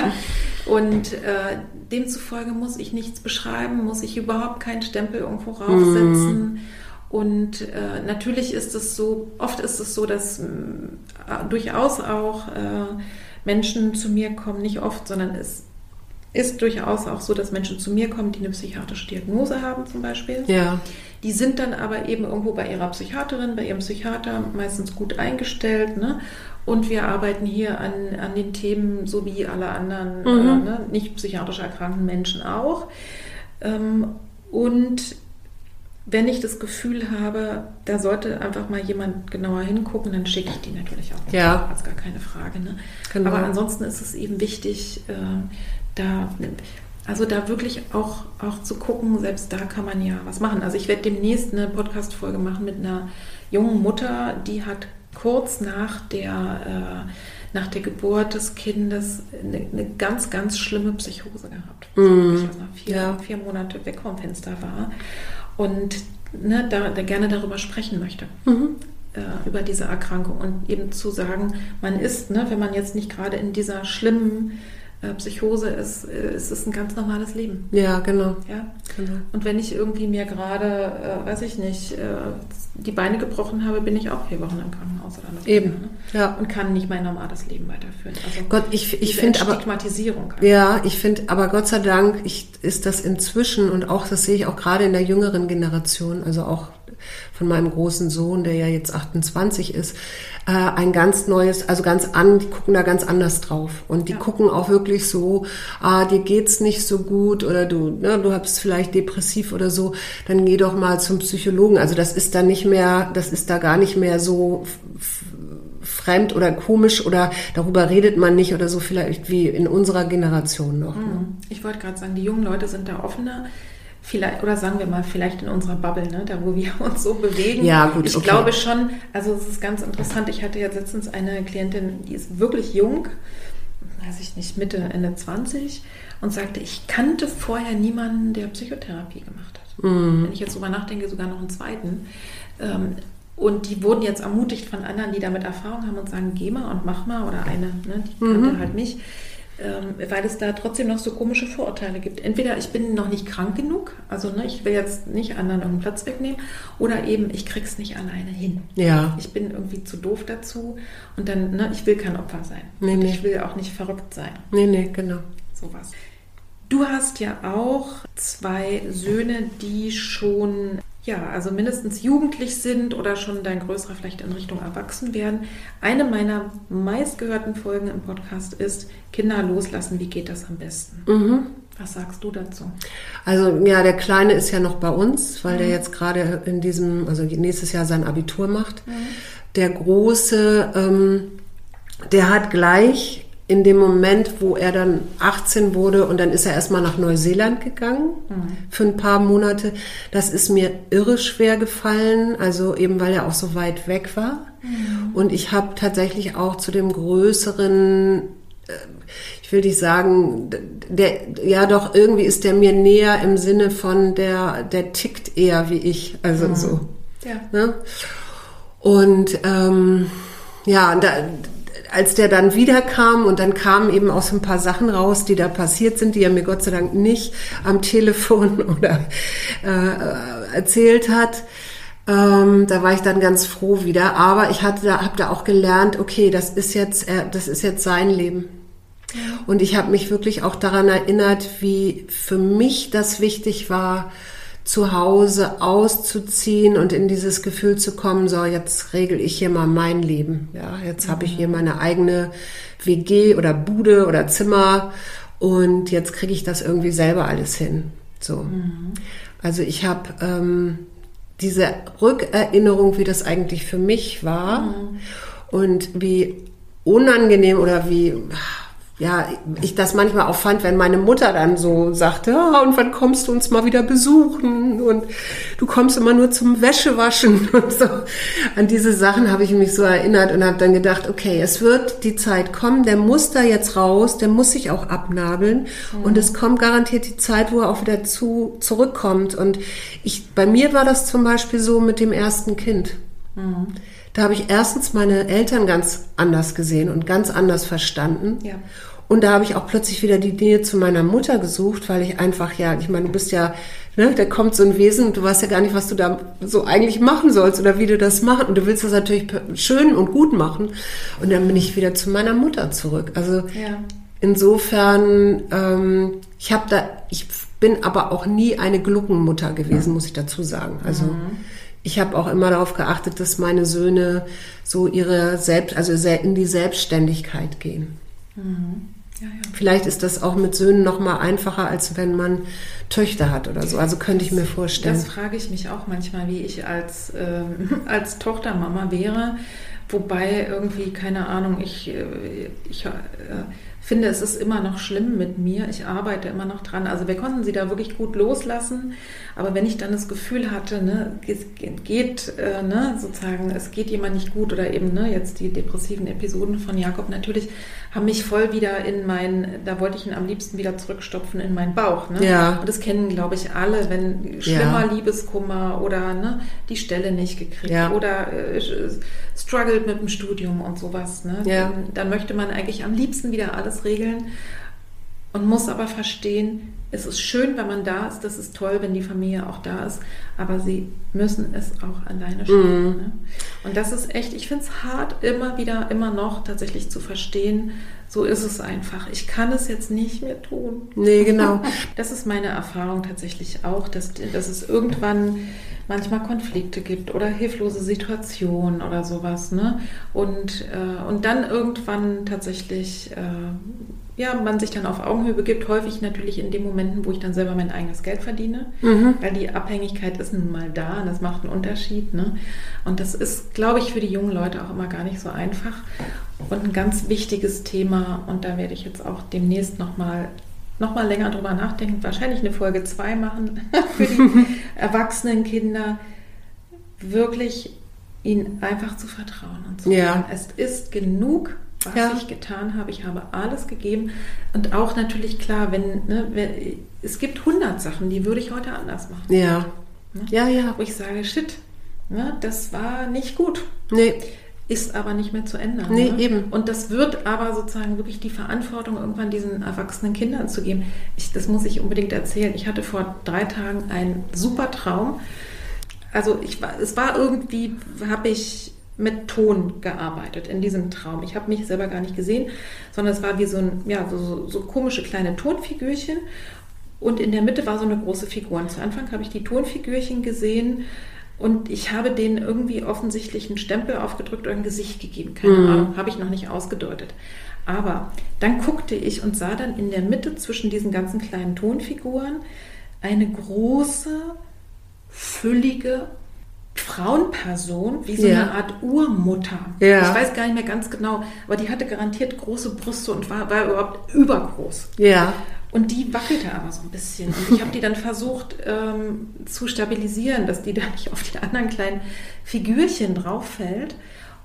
und äh, demzufolge muss ich nichts beschreiben, muss ich überhaupt keinen Stempel irgendwo raufsetzen. Und äh, natürlich ist es so, oft ist es so, dass mh, durchaus auch äh, Menschen zu mir kommen, nicht oft, sondern es ist durchaus auch so, dass Menschen zu mir kommen, die eine psychiatrische Diagnose haben zum Beispiel. Ja, Die sind dann aber eben irgendwo bei ihrer Psychiaterin, bei ihrem Psychiater meistens gut eingestellt. Ne? Und wir arbeiten hier an, an den Themen, so wie alle anderen Mhm. äh, ne? nicht psychiatrisch erkrankten Menschen auch. Ähm, und wenn ich das Gefühl habe, da sollte einfach mal jemand genauer hingucken, dann schicke ich die natürlich auch. Ja. Das ist gar keine Frage. Ne? Genau. Aber ansonsten ist es eben wichtig, äh, da, also da wirklich auch, auch zu gucken, selbst da kann man ja was machen. Also ich werde demnächst eine Podcast-Folge machen mit einer jungen Mutter, die hat kurz nach der, äh, nach der Geburt des Kindes eine, eine ganz, ganz schlimme Psychose gehabt. Also wirklich, also vier, Ja. vier Monate weg vom Fenster war und ne, da, da gerne darüber sprechen möchte äh, über diese Erkrankung und eben zu sagen, man ist, ne, wenn man jetzt nicht gerade in dieser schlimmen Psychose ist, äh, ist es ein ganz normales Leben. ja, genau. Ja? genau. Und wenn ich irgendwie mir gerade, äh, weiß ich nicht, äh, die Beine gebrochen habe, bin ich auch vier Wochen im Krankenhaus oder Eben, ne? ja. Und kann nicht mein normales Leben weiterführen. Also Gott, ich, ich finde aber, Stigmatisierung. Ja, ich finde, aber Gott sei Dank ich, ist das inzwischen und auch, das sehe ich auch gerade in der jüngeren Generation, also auch von meinem großen Sohn, der ja jetzt 28 ist, äh, ein ganz neues, also ganz an, die gucken da ganz anders drauf. Und die Ja. gucken auch wirklich so, ah, dir geht's nicht so gut oder du, ne, du hast vielleicht depressiv oder so, dann geh doch mal zum Psychologen. Also das ist da nicht mehr, das ist da gar nicht mehr so fremd oder komisch oder darüber redet man nicht oder so vielleicht wie in unserer Generation noch. Ne? Mhm. Ich wollte gerade sagen, die jungen Leute sind da offener. Vielleicht, oder sagen wir mal, vielleicht in unserer Bubble, ne, da wo wir uns so bewegen. Ja, gut, Ich okay. glaube schon, also es ist ganz interessant. Ich hatte jetzt letztens eine Klientin, die ist wirklich jung, weiß ich nicht, Mitte, Ende 20 und sagte, ich kannte vorher niemanden, der Psychotherapie gemacht hat. Mhm. Wenn ich jetzt drüber nachdenke, sogar noch einen zweiten. Ähm, und die wurden jetzt ermutigt von anderen, die damit Erfahrung haben und sagen, geh mal und mach mal. Oder eine, ne, die kannte Mhm. halt mich. Ähm, weil es da trotzdem noch so komische Vorurteile gibt. Entweder ich bin noch nicht krank genug, also ne, ich will jetzt nicht anderen irgendeinen Platz wegnehmen, oder eben ich krieg's nicht alleine hin. Ja. Ich bin irgendwie zu doof dazu und dann, ne, ich will kein Opfer sein. Nee, nee. ich will auch nicht verrückt sein. Nee, nee, genau. Sowas. Du hast ja auch zwei Söhne, die schon, ja, also mindestens jugendlich sind oder schon dein größerer vielleicht in Richtung Erwachsen werden. Eine meiner meistgehörten Folgen im Podcast ist Kinder loslassen, wie geht das am besten? Mhm. Was sagst du dazu? Also ja, der Kleine ist ja noch bei uns, weil der jetzt gerade in diesem, also nächstes Jahr sein Abitur macht. Der Große, ähm, der hat gleich in dem Moment, wo er dann 18 wurde und dann ist er erstmal nach Neuseeland gegangen für ein paar Monate. Das ist mir irre schwer gefallen, also eben weil er auch so weit weg war. Und ich habe tatsächlich auch zu dem größeren ich will nicht sagen, der, ja doch, irgendwie ist der mir näher im Sinne von, der, der tickt eher wie ich, also so. Ja. Ne? Und ähm, ja, da, als der dann wiederkam und dann kamen eben auch so ein paar Sachen raus, die da passiert sind, die er mir Gott sei Dank nicht am Telefon oder äh, erzählt hat. Ähm, da war ich dann ganz froh wieder. Aber ich hatte da, habe da auch gelernt, okay, das ist jetzt, äh, das ist jetzt sein Leben. Und ich habe mich wirklich auch daran erinnert, wie für mich das wichtig war, zu Hause auszuziehen und in dieses Gefühl zu kommen, so jetzt regel ich hier mal mein Leben. Ja, jetzt mhm. habe ich hier meine eigene WG oder Bude oder Zimmer und jetzt kriege ich das irgendwie selber alles hin. So. Mhm. Also ich habe ähm, diese Rückerinnerung, wie das eigentlich für mich war mhm. und wie unangenehm oder wie ja, ich das manchmal auch fand, wenn meine Mutter dann so sagte, ja, und wann kommst du uns mal wieder besuchen? Und du kommst immer nur zum Wäschewaschen und so. An diese Sachen habe ich mich so erinnert und habe dann gedacht, okay, es wird die Zeit kommen, der muss da jetzt raus, der muss sich auch abnabeln mhm. und es kommt garantiert die Zeit, wo er auch wieder zu, zurückkommt. Und ich, bei mir war das zum Beispiel so mit dem ersten Kind. Mhm. Da habe ich erstens meine Eltern ganz anders gesehen und ganz anders verstanden. Ja. Und da habe ich auch plötzlich wieder die Nähe zu meiner Mutter gesucht, weil ich einfach, ja, ich meine, du bist ja, ne, da kommt so ein Wesen und du weißt ja gar nicht, was du da so eigentlich machen sollst oder wie du das machst. Und du willst das natürlich schön und gut machen. Und dann bin ich wieder zu meiner Mutter zurück. Also ja. insofern, ähm, ich habe da, ich bin aber auch nie eine Gluckenmutter gewesen, muss ich dazu sagen. Also mhm. ich habe auch immer darauf geachtet, dass meine Söhne so ihre Selbst, also in die Selbstständigkeit gehen. Mhm. Ja, ja. Vielleicht ist das auch mit Söhnen noch mal einfacher, als wenn man Töchter hat oder so. Also könnte ich mir vorstellen. Das frage ich mich auch manchmal, wie ich als, ähm, als Tochtermama wäre. Wobei irgendwie, keine Ahnung, ich, äh, ich äh, finde, es ist immer noch schlimm mit mir. Ich arbeite immer noch dran. Also wir konnten sie da wirklich gut loslassen. Aber wenn ich dann das Gefühl hatte, ne, es geht, äh, ne, sozusagen, es geht jemand nicht gut oder eben ne, jetzt die depressiven Episoden von Jakob, natürlich haben mich voll wieder in mein, da wollte ich ihn am liebsten wieder zurückstopfen in meinen Bauch. Ne? Ja. Und das kennen, glaube ich, alle, wenn schlimmer ja. Liebeskummer oder ne, die Stelle nicht gekriegt ja. oder äh, struggelt mit dem Studium und sowas. Ne? Ja. Dann, dann möchte man eigentlich am liebsten wieder alles regeln und muss aber verstehen, es ist schön, wenn man da ist, das ist toll, wenn die Familie auch da ist, aber sie müssen es auch alleine schaffen. Mm. Ne? Und das ist echt, ich finde es hart, immer wieder, immer noch tatsächlich zu verstehen, so ist es einfach. Ich kann es jetzt nicht mehr tun. Nee, genau. Das ist meine Erfahrung tatsächlich auch, dass, dass es irgendwann manchmal Konflikte gibt oder hilflose Situationen oder sowas. Ne? Und, äh, und dann irgendwann tatsächlich äh, ja, man sich dann auf Augenhöhe begibt, häufig natürlich in den Momenten, wo ich dann selber mein eigenes Geld verdiene, mhm. weil die Abhängigkeit ist nun mal da und das macht einen Unterschied. Ne? Und das ist, glaube ich, für die jungen Leute auch immer gar nicht so einfach und ein ganz wichtiges Thema und da werde ich jetzt auch demnächst nochmal noch mal länger drüber nachdenken, wahrscheinlich eine Folge 2 machen für die erwachsenen Kinder, wirklich ihnen einfach zu vertrauen und zu ja. sagen, es ist genug was ja. ich getan habe. Ich habe alles gegeben. Und auch natürlich klar, wenn, ne, wenn es gibt 100 Sachen, die würde ich heute anders machen. Ja. Ne? Ja, ja. Wo ich sage, shit, ne, das war nicht gut. Nee. Ist aber nicht mehr zu ändern. Nee, ne? eben. Und das wird aber sozusagen wirklich die Verantwortung irgendwann diesen erwachsenen Kindern zu geben. Ich, das muss ich unbedingt erzählen. Ich hatte vor drei Tagen einen super Traum. Also ich war, es war irgendwie, habe ich mit Ton gearbeitet in diesem Traum. Ich habe mich selber gar nicht gesehen, sondern es war wie so, ein, ja, so, so komische kleine Tonfigürchen. Und in der Mitte war so eine große Figur. Und zu Anfang habe ich die Tonfigürchen gesehen und ich habe denen irgendwie offensichtlich einen Stempel aufgedrückt oder ein Gesicht gegeben. Keine mhm. Ahnung, habe ich noch nicht ausgedeutet. Aber dann guckte ich und sah dann in der Mitte zwischen diesen ganzen kleinen Tonfiguren eine große, füllige Frauenperson, wie so ja. eine Art Urmutter. Ja. Ich weiß gar nicht mehr ganz genau, aber die hatte garantiert große Brüste und war, war überhaupt übergroß. Ja. Und die wackelte aber so ein bisschen. Und ich habe die dann versucht ähm, zu stabilisieren, dass die da nicht auf die anderen kleinen Figürchen drauf fällt.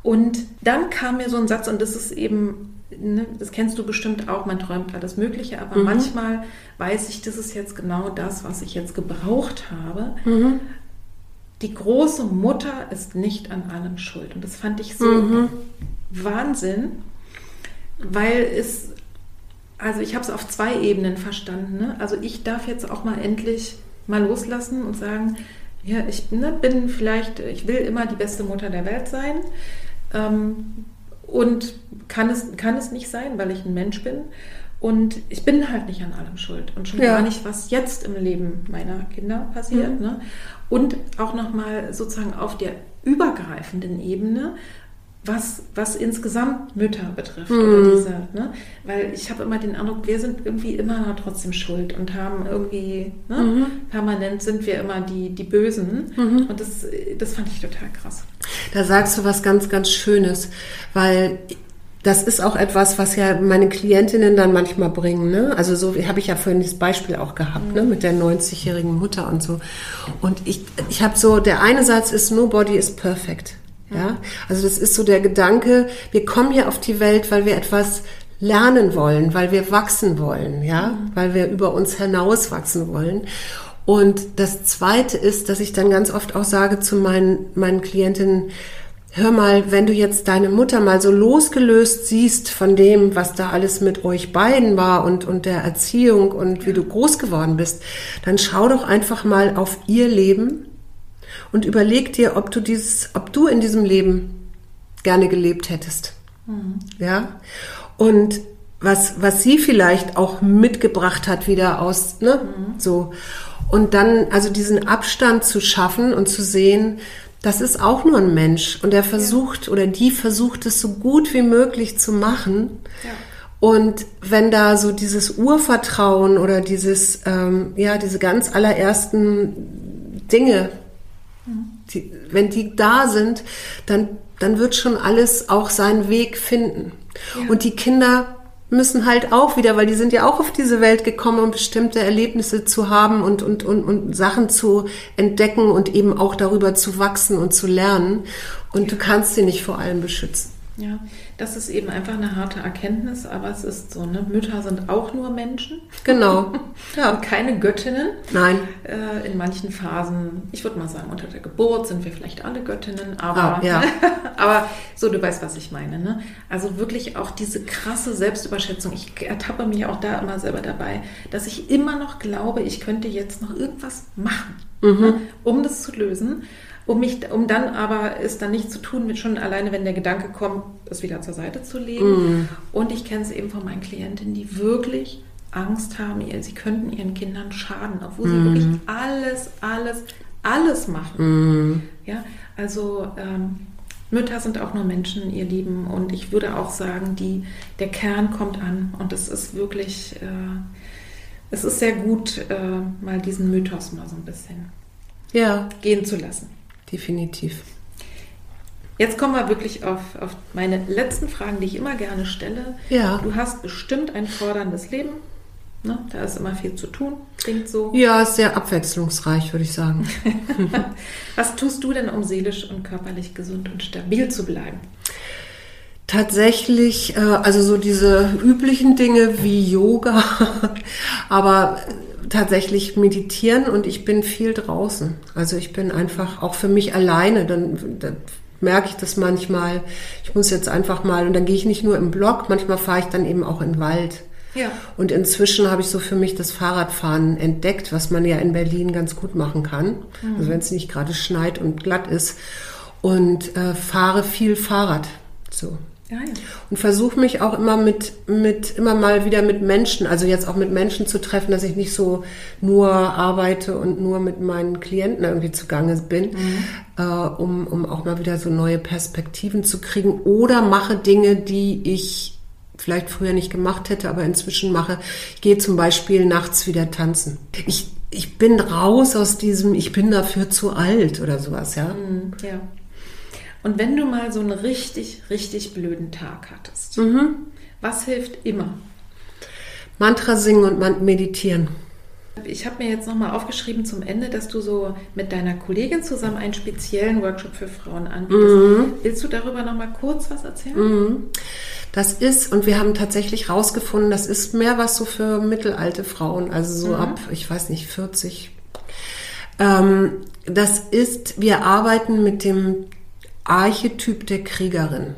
Und dann kam mir so ein Satz, und das ist eben, ne, das kennst du bestimmt auch, man träumt alles Mögliche, aber mhm. manchmal weiß ich, das ist jetzt genau das, was ich jetzt gebraucht habe. Mhm die große Mutter ist nicht an allem schuld. Und das fand ich so mhm. Wahnsinn, weil es, also ich habe es auf zwei Ebenen verstanden. Ne? Also ich darf jetzt auch mal endlich mal loslassen und sagen, ja, ich ne, bin vielleicht, ich will immer die beste Mutter der Welt sein ähm, und kann es, kann es nicht sein, weil ich ein Mensch bin. Und ich bin halt nicht an allem schuld und schon Ja. gar nicht, was jetzt im Leben meiner Kinder passiert. Ne? Und auch nochmal sozusagen auf der übergreifenden Ebene, was, was insgesamt Mütter betrifft. Oder diese, ne? Weil ich habe immer den Eindruck, wir sind irgendwie immer trotzdem schuld und haben irgendwie, ne? permanent sind wir immer die, die Bösen. Und das, das fand ich total krass. Da sagst du was ganz, ganz Schönes, weil das ist auch etwas, was ja meine Klientinnen dann manchmal bringen. Ne? Also so habe ich ja vorhin dieses Beispiel auch gehabt, ne? mit der 90-jährigen Mutter und so. Und ich, ich habe so, der eine Satz ist, nobody is perfect. Ja, also das ist so der Gedanke, wir kommen hier auf die Welt, weil wir etwas lernen wollen, weil wir wachsen wollen, ja, weil wir über uns hinaus wachsen wollen. Und das zweite ist, dass ich dann ganz oft auch sage zu meinen, meinen Klientinnen, hör mal, wenn du jetzt deine Mutter mal so losgelöst siehst von dem, was da alles mit euch beiden war und, und der Erziehung und wie du groß geworden bist, dann schau doch einfach mal auf ihr Leben und überleg dir, ob du dieses, ob du in diesem Leben gerne gelebt hättest. Ja. Und was, was sie vielleicht auch mitgebracht hat, wieder aus, ne, so. Und dann, also diesen Abstand zu schaffen und zu sehen, das ist auch nur ein Mensch und der versucht oder die versucht es so gut wie möglich zu machen. Ja. Und wenn da so dieses Urvertrauen oder dieses, ähm, ja, diese ganz allerersten Dinge, die, wenn die da sind, dann, dann wird schon alles auch seinen Weg finden. Und die Kinder müssen halt auch wieder, weil die sind ja auch auf diese Welt gekommen, um bestimmte Erlebnisse zu haben und, und, und, und Sachen zu entdecken und eben auch darüber zu wachsen und zu lernen. Und du kannst sie nicht vor allem beschützen. Ja, das ist eben einfach eine harte Erkenntnis, aber es ist so, ne? Mütter sind auch nur Menschen. Genau. Ja. Und keine Göttinnen. Nein. Äh, in manchen Phasen, ich würde mal sagen, unter der Geburt sind wir vielleicht alle Göttinnen, aber, Ah, ja. aber so, du weißt, was ich meine. Ne? Also wirklich auch diese krasse Selbstüberschätzung. Ich ertappe mich auch da immer selber dabei, dass ich immer noch glaube, ich könnte jetzt noch irgendwas machen, ne? um das zu lösen. Um mich, um dann aber es dann nicht zu tun, mit schon alleine, wenn der Gedanke kommt, es wieder zur Seite zu legen. Und ich kenne es eben von meinen Klientinnen, die wirklich Angst haben, sie könnten ihren Kindern schaden, obwohl sie wirklich alles, alles, alles machen. Ja, also ähm, Mütter sind auch nur Menschen, ihr Lieben. Und ich würde auch sagen, die, der Kern kommt an. Und es ist wirklich, äh, es ist sehr gut, äh, mal diesen Mythos mal so ein bisschen Ja, gehen zu lassen. Definitiv. Jetzt kommen wir wirklich auf, auf meine letzten Fragen, die ich immer gerne stelle. Ja. Du hast bestimmt ein forderndes Leben. Ne? Da ist immer viel zu tun, klingt so. Ja, ist sehr abwechslungsreich, würde ich sagen. Was tust du denn, um seelisch und körperlich gesund und stabil zu bleiben? Tatsächlich, äh, also so diese üblichen Dinge wie Yoga, aber tatsächlich meditieren und ich bin viel draußen. Also ich bin einfach auch für mich alleine, dann, dann merke ich das manchmal. Ich muss jetzt einfach mal, und dann gehe ich nicht nur im Block, manchmal fahre ich dann eben auch in den Wald. Ja. Und inzwischen habe ich so für mich das Fahrradfahren entdeckt, was man ja in Berlin ganz gut machen kann. Also wenn es nicht gerade schneit und glatt ist. Und äh, fahre viel Fahrrad. So. Ja, ja. Und versuche mich auch immer mit, mit, immer mal wieder mit Menschen, also jetzt auch mit Menschen zu treffen, dass ich nicht so nur arbeite und nur mit meinen Klienten irgendwie zugange bin, äh, um, um auch mal wieder so neue Perspektiven zu kriegen oder mache Dinge, die ich vielleicht früher nicht gemacht hätte, aber inzwischen mache. Ich gehe zum Beispiel nachts wieder tanzen. Ich, ich bin raus aus diesem, ich bin dafür zu alt oder sowas, ja. Mhm, ja. Und wenn du mal so einen richtig, richtig blöden Tag hattest, was hilft immer? Mantra singen und meditieren. Ich habe mir jetzt nochmal aufgeschrieben zum Ende, dass du so mit deiner Kollegin zusammen einen speziellen Workshop für Frauen anbietest. Willst du darüber nochmal kurz was erzählen? Das ist, und wir haben tatsächlich rausgefunden, das ist mehr was so für mittelalte Frauen, also so ab, ich weiß nicht, 40. Ähm, das ist, wir arbeiten mit dem Archetyp der Kriegerin.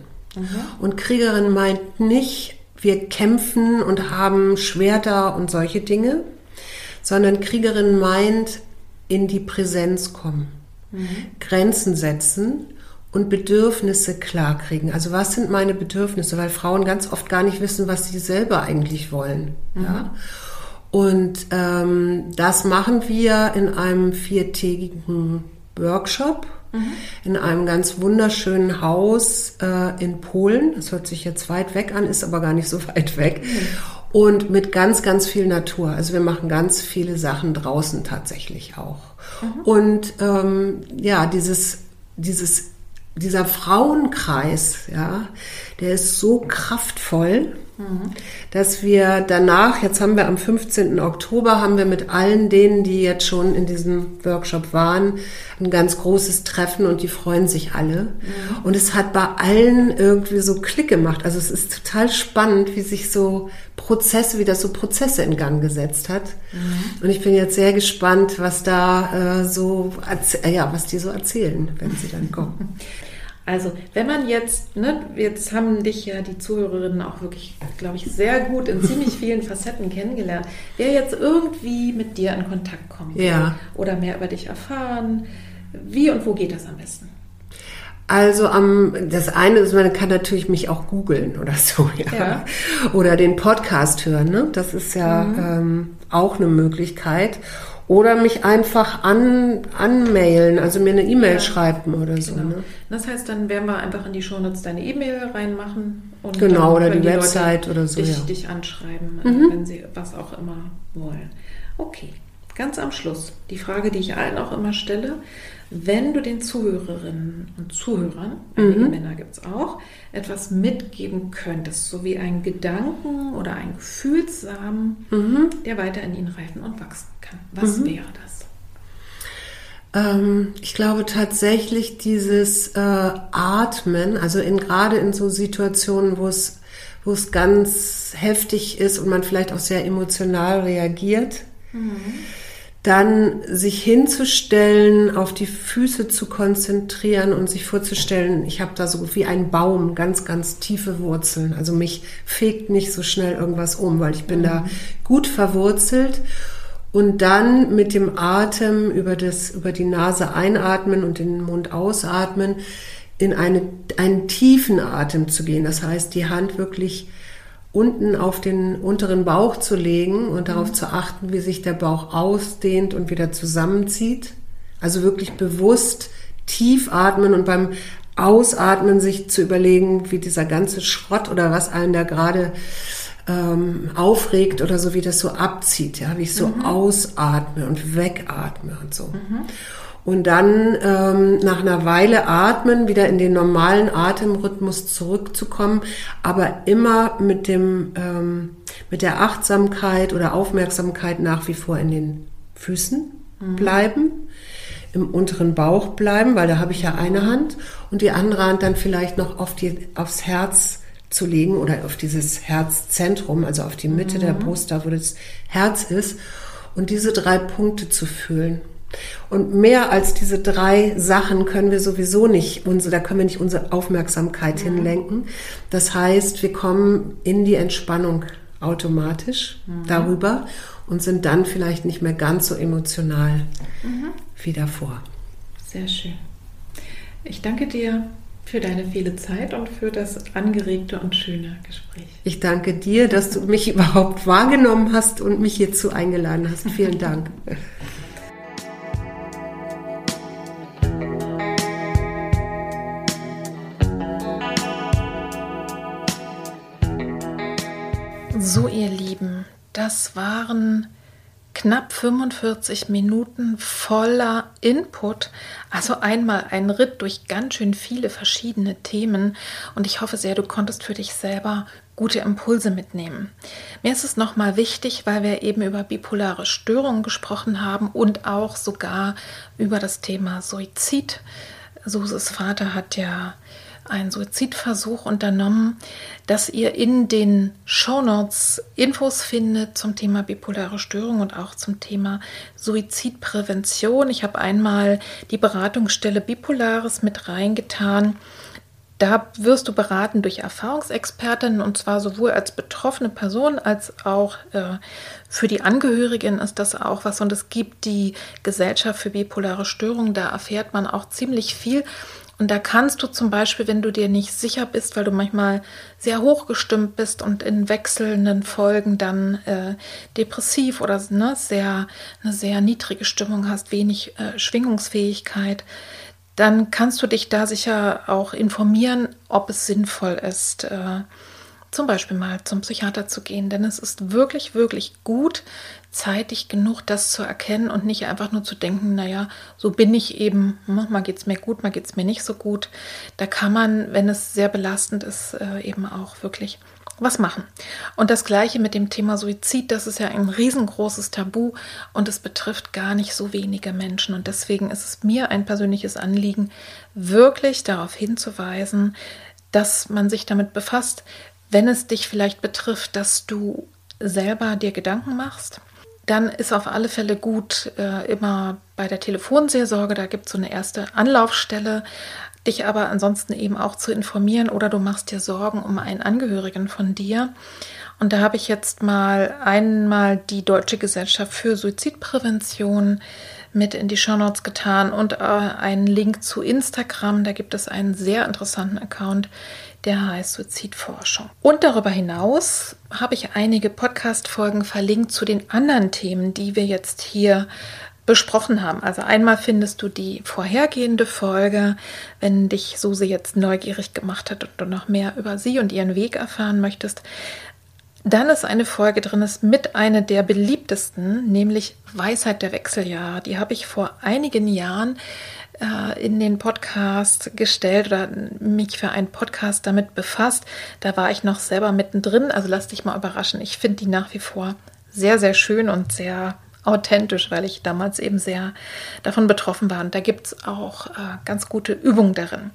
Und Kriegerin meint nicht, wir kämpfen und haben Schwerter und solche Dinge, sondern Kriegerin meint in die Präsenz kommen, Grenzen setzen und Bedürfnisse klarkriegen. Also was sind meine Bedürfnisse? Weil Frauen ganz oft gar nicht wissen, was sie selber eigentlich wollen. Mhm. Ja? Und ähm, das machen wir in einem viertägigen Workshop mhm. in einem ganz wunderschönen Haus äh, in Polen. Das hört sich jetzt weit weg an, ist aber gar nicht so weit weg. Mhm. Und mit ganz, ganz viel Natur. Also wir machen ganz viele Sachen draußen tatsächlich auch. Mhm. Und ähm, ja, dieses, dieses dieser Frauenkreis, ja, der ist so kraftvoll, mhm. dass wir danach, jetzt haben wir am 15. Oktober, haben wir mit allen denen, die jetzt schon in diesem Workshop waren, ein ganz großes Treffen und die freuen sich alle. Mhm. Und es hat bei allen irgendwie so Klick gemacht. Also es ist total spannend, wie sich so Prozesse, wie das so Prozesse in Gang gesetzt hat. Mhm. Und ich bin jetzt sehr gespannt, was da äh, so, ja, was die so erzählen, wenn sie dann kommen. Also, wenn man jetzt, ne, jetzt haben dich ja die Zuhörerinnen auch wirklich, glaube ich, sehr gut in ziemlich vielen Facetten kennengelernt. Wer jetzt irgendwie mit dir in Kontakt kommt ja. oder mehr über dich erfahren, wie und wo geht das am besten? Also am das eine ist, man kann natürlich mich auch googeln oder so, ja. ja. Oder den Podcast hören, ne? Das ist ja mhm. ähm, auch eine Möglichkeit. Oder mich einfach an, anmailen, also mir eine E-Mail ja. schreiben oder so. Genau. Ne? Das heißt, dann werden wir einfach in die Shownotes deine E-Mail reinmachen. Und genau, oder die, die Website oder so. Dich, ja. dich anschreiben, mhm. wenn sie was auch immer wollen. Okay, ganz am Schluss. Die Frage, die ich allen auch immer stelle. Wenn du den Zuhörerinnen und Zuhörern, einige mhm. Männer gibt es auch, etwas mitgeben könntest, so wie einen Gedanken oder einen Gefühlssamen, mhm. der weiter in ihnen reifen und wachsen kann, was mhm. wäre das? Ähm, ich glaube tatsächlich dieses äh, Atmen, also in, gerade in so Situationen, wo es, wo es ganz heftig ist und man vielleicht auch sehr emotional reagiert. Mhm dann sich hinzustellen, auf die Füße zu konzentrieren und sich vorzustellen, ich habe da so wie ein Baum ganz, ganz tiefe Wurzeln. Also mich fegt nicht so schnell irgendwas um, weil ich bin mhm. da gut verwurzelt. Und dann mit dem Atem über, das, über die Nase einatmen und den Mund ausatmen, in eine, einen tiefen Atem zu gehen. Das heißt, die Hand wirklich unten auf den unteren Bauch zu legen und darauf zu achten, wie sich der Bauch ausdehnt und wieder zusammenzieht. Also wirklich bewusst tief atmen und beim Ausatmen sich zu überlegen, wie dieser ganze Schrott oder was einen da gerade ähm, aufregt oder so, wie das so abzieht, ja, wie ich so mhm. ausatme und wegatme und so. Mhm und dann ähm, nach einer Weile atmen, wieder in den normalen Atemrhythmus zurückzukommen, aber immer mit dem ähm, mit der Achtsamkeit oder Aufmerksamkeit nach wie vor in den Füßen mhm. bleiben, im unteren Bauch bleiben, weil da habe ich ja eine Hand und die andere Hand dann vielleicht noch auf die aufs Herz zu legen oder auf dieses Herzzentrum, also auf die Mitte mhm. der Brust, da wo das Herz ist und diese drei Punkte zu fühlen. Und mehr als diese drei Sachen können wir sowieso nicht, unsere, da können wir nicht unsere Aufmerksamkeit mhm. hinlenken. Das heißt, wir kommen in die Entspannung automatisch mhm. darüber und sind dann vielleicht nicht mehr ganz so emotional mhm. wie davor. Sehr schön. Ich danke dir für deine viele Zeit und für das angeregte und schöne Gespräch. Ich danke dir, dass du mich überhaupt wahrgenommen hast und mich hierzu eingeladen hast. Vielen Dank. ihr Lieben, das waren knapp 45 Minuten voller Input. Also einmal ein Ritt durch ganz schön viele verschiedene Themen. Und ich hoffe sehr, du konntest für dich selber gute Impulse mitnehmen. Mir ist es nochmal wichtig, weil wir eben über bipolare Störungen gesprochen haben und auch sogar über das Thema Suizid. Suses Vater hat ja einen Suizidversuch unternommen, dass ihr in den Shownotes Infos findet zum Thema bipolare Störung und auch zum Thema Suizidprävention. Ich habe einmal die Beratungsstelle Bipolares mit reingetan. Da wirst du beraten durch Erfahrungsexpertinnen und zwar sowohl als betroffene Person als auch äh, für die Angehörigen ist das auch was. Und es gibt die Gesellschaft für bipolare Störungen, da erfährt man auch ziemlich viel Und da kannst du zum Beispiel, wenn du dir nicht sicher bist, weil du manchmal sehr hochgestimmt bist und in wechselnden Folgen dann äh, depressiv oder ne, sehr, eine sehr niedrige Stimmung hast, wenig äh, Schwingungsfähigkeit, dann kannst du dich da sicher auch informieren, ob es sinnvoll ist, äh, zum Beispiel mal zum Psychiater zu gehen. Denn es ist wirklich, wirklich gut, zeitig genug, das zu erkennen und nicht einfach nur zu denken, naja, so bin ich eben, ne, mal geht es mir gut, mal geht es mir nicht so gut. Da kann man, wenn es sehr belastend ist, äh, eben auch wirklich was machen. Und das gleiche mit dem Thema Suizid, das ist ja ein riesengroßes Tabu und es betrifft gar nicht so wenige Menschen. Und deswegen ist es mir ein persönliches Anliegen, wirklich darauf hinzuweisen, dass man sich damit befasst, wenn es dich vielleicht betrifft, dass du selber dir Gedanken machst, dann ist auf alle Fälle gut, äh, immer bei der Telefonseelsorge, da gibt es so eine erste Anlaufstelle, dich aber ansonsten eben auch zu informieren oder du machst dir Sorgen um einen Angehörigen von dir. Und da habe ich jetzt mal einmal die Deutsche Gesellschaft für Suizidprävention mit in die Shownotes getan und äh, einen Link zu Instagram. Da gibt es einen sehr interessanten Account, der heißt Suizidforschung. Und darüber hinaus habe ich einige Podcast-Folgen verlinkt zu den anderen Themen, die wir jetzt hier besprochen haben. Also einmal findest du die vorhergehende Folge, wenn dich Suse jetzt neugierig gemacht hat und du noch mehr über sie und ihren Weg erfahren möchtest. Dann ist eine Folge drin, ist mit einer der beliebtesten, nämlich Weisheit der Wechseljahre. Die habe ich vor einigen Jahren in den Podcast gestellt oder mich für einen Podcast damit befasst. Da war ich noch selber mittendrin. Also lass dich mal überraschen. Ich finde die nach wie vor sehr, sehr schön und sehr authentisch, weil ich damals eben sehr davon betroffen war. Und da gibt es auch äh, ganz gute Übungen darin.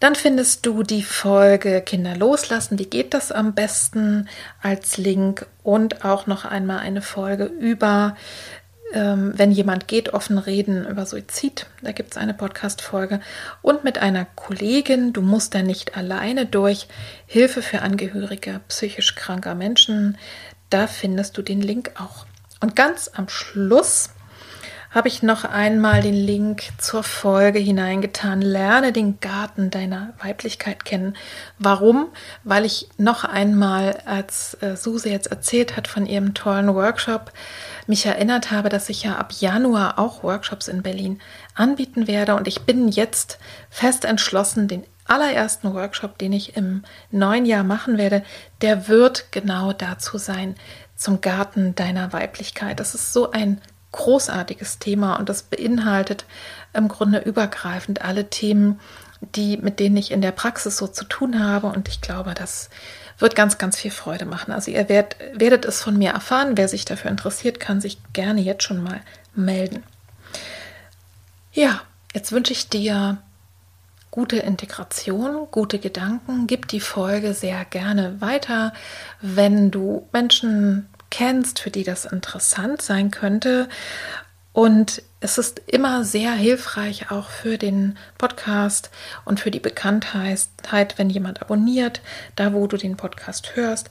Dann findest du die Folge Kinder loslassen. Wie geht das am besten als Link? Und auch noch einmal eine Folge über, ähm, wenn jemand geht, offen reden über Suizid. Da gibt es eine Podcast-Folge. Und mit einer Kollegin, du musst da nicht alleine durch, Hilfe für Angehörige psychisch kranker Menschen. Da findest du den Link auch. Und ganz am Schluss habe ich noch einmal den Link zur Folge hineingetan. Lerne den Garten deiner Weiblichkeit kennen. Warum? Weil ich noch einmal, als äh, Suse jetzt erzählt hat von ihrem tollen Workshop, mich erinnert habe, dass ich ja ab Januar auch Workshops in Berlin anbieten werde. Und ich bin jetzt fest entschlossen, den allerersten Workshop, den ich im neuen Jahr machen werde, der wird genau dazu sein, zum Garten deiner Weiblichkeit. Das ist so ein großartiges Thema und das beinhaltet im Grunde übergreifend alle Themen, die, mit denen ich in der Praxis so zu tun habe. Und ich glaube, das wird ganz, ganz viel Freude machen. Also ihr werdet, werdet es von mir erfahren. Wer sich dafür interessiert, kann sich gerne jetzt schon mal melden. Ja, jetzt wünsche ich dir gute Integration, gute Gedanken. Gib die Folge sehr gerne weiter, wenn du Menschen kennst, für die das interessant sein könnte. Und es ist immer sehr hilfreich auch für den Podcast und für die Bekanntheit, wenn jemand abonniert, da wo du den Podcast hörst,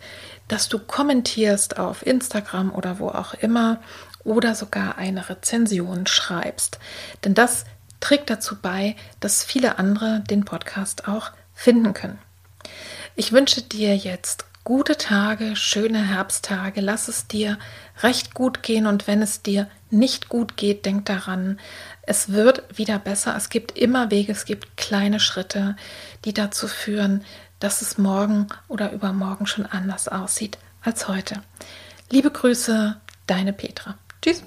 dass du kommentierst auf Instagram oder wo auch immer oder sogar eine Rezension schreibst. Denn das trägt dazu bei, dass viele andere den Podcast auch finden können. Ich wünsche dir jetzt gute Tage, schöne Herbsttage. Lass es dir recht gut gehen und wenn es dir nicht gut geht, denk daran, es wird wieder besser. Es gibt immer Wege, es gibt kleine Schritte, die dazu führen, dass es morgen oder übermorgen schon anders aussieht als heute. Liebe Grüße, deine Petra. Tschüss.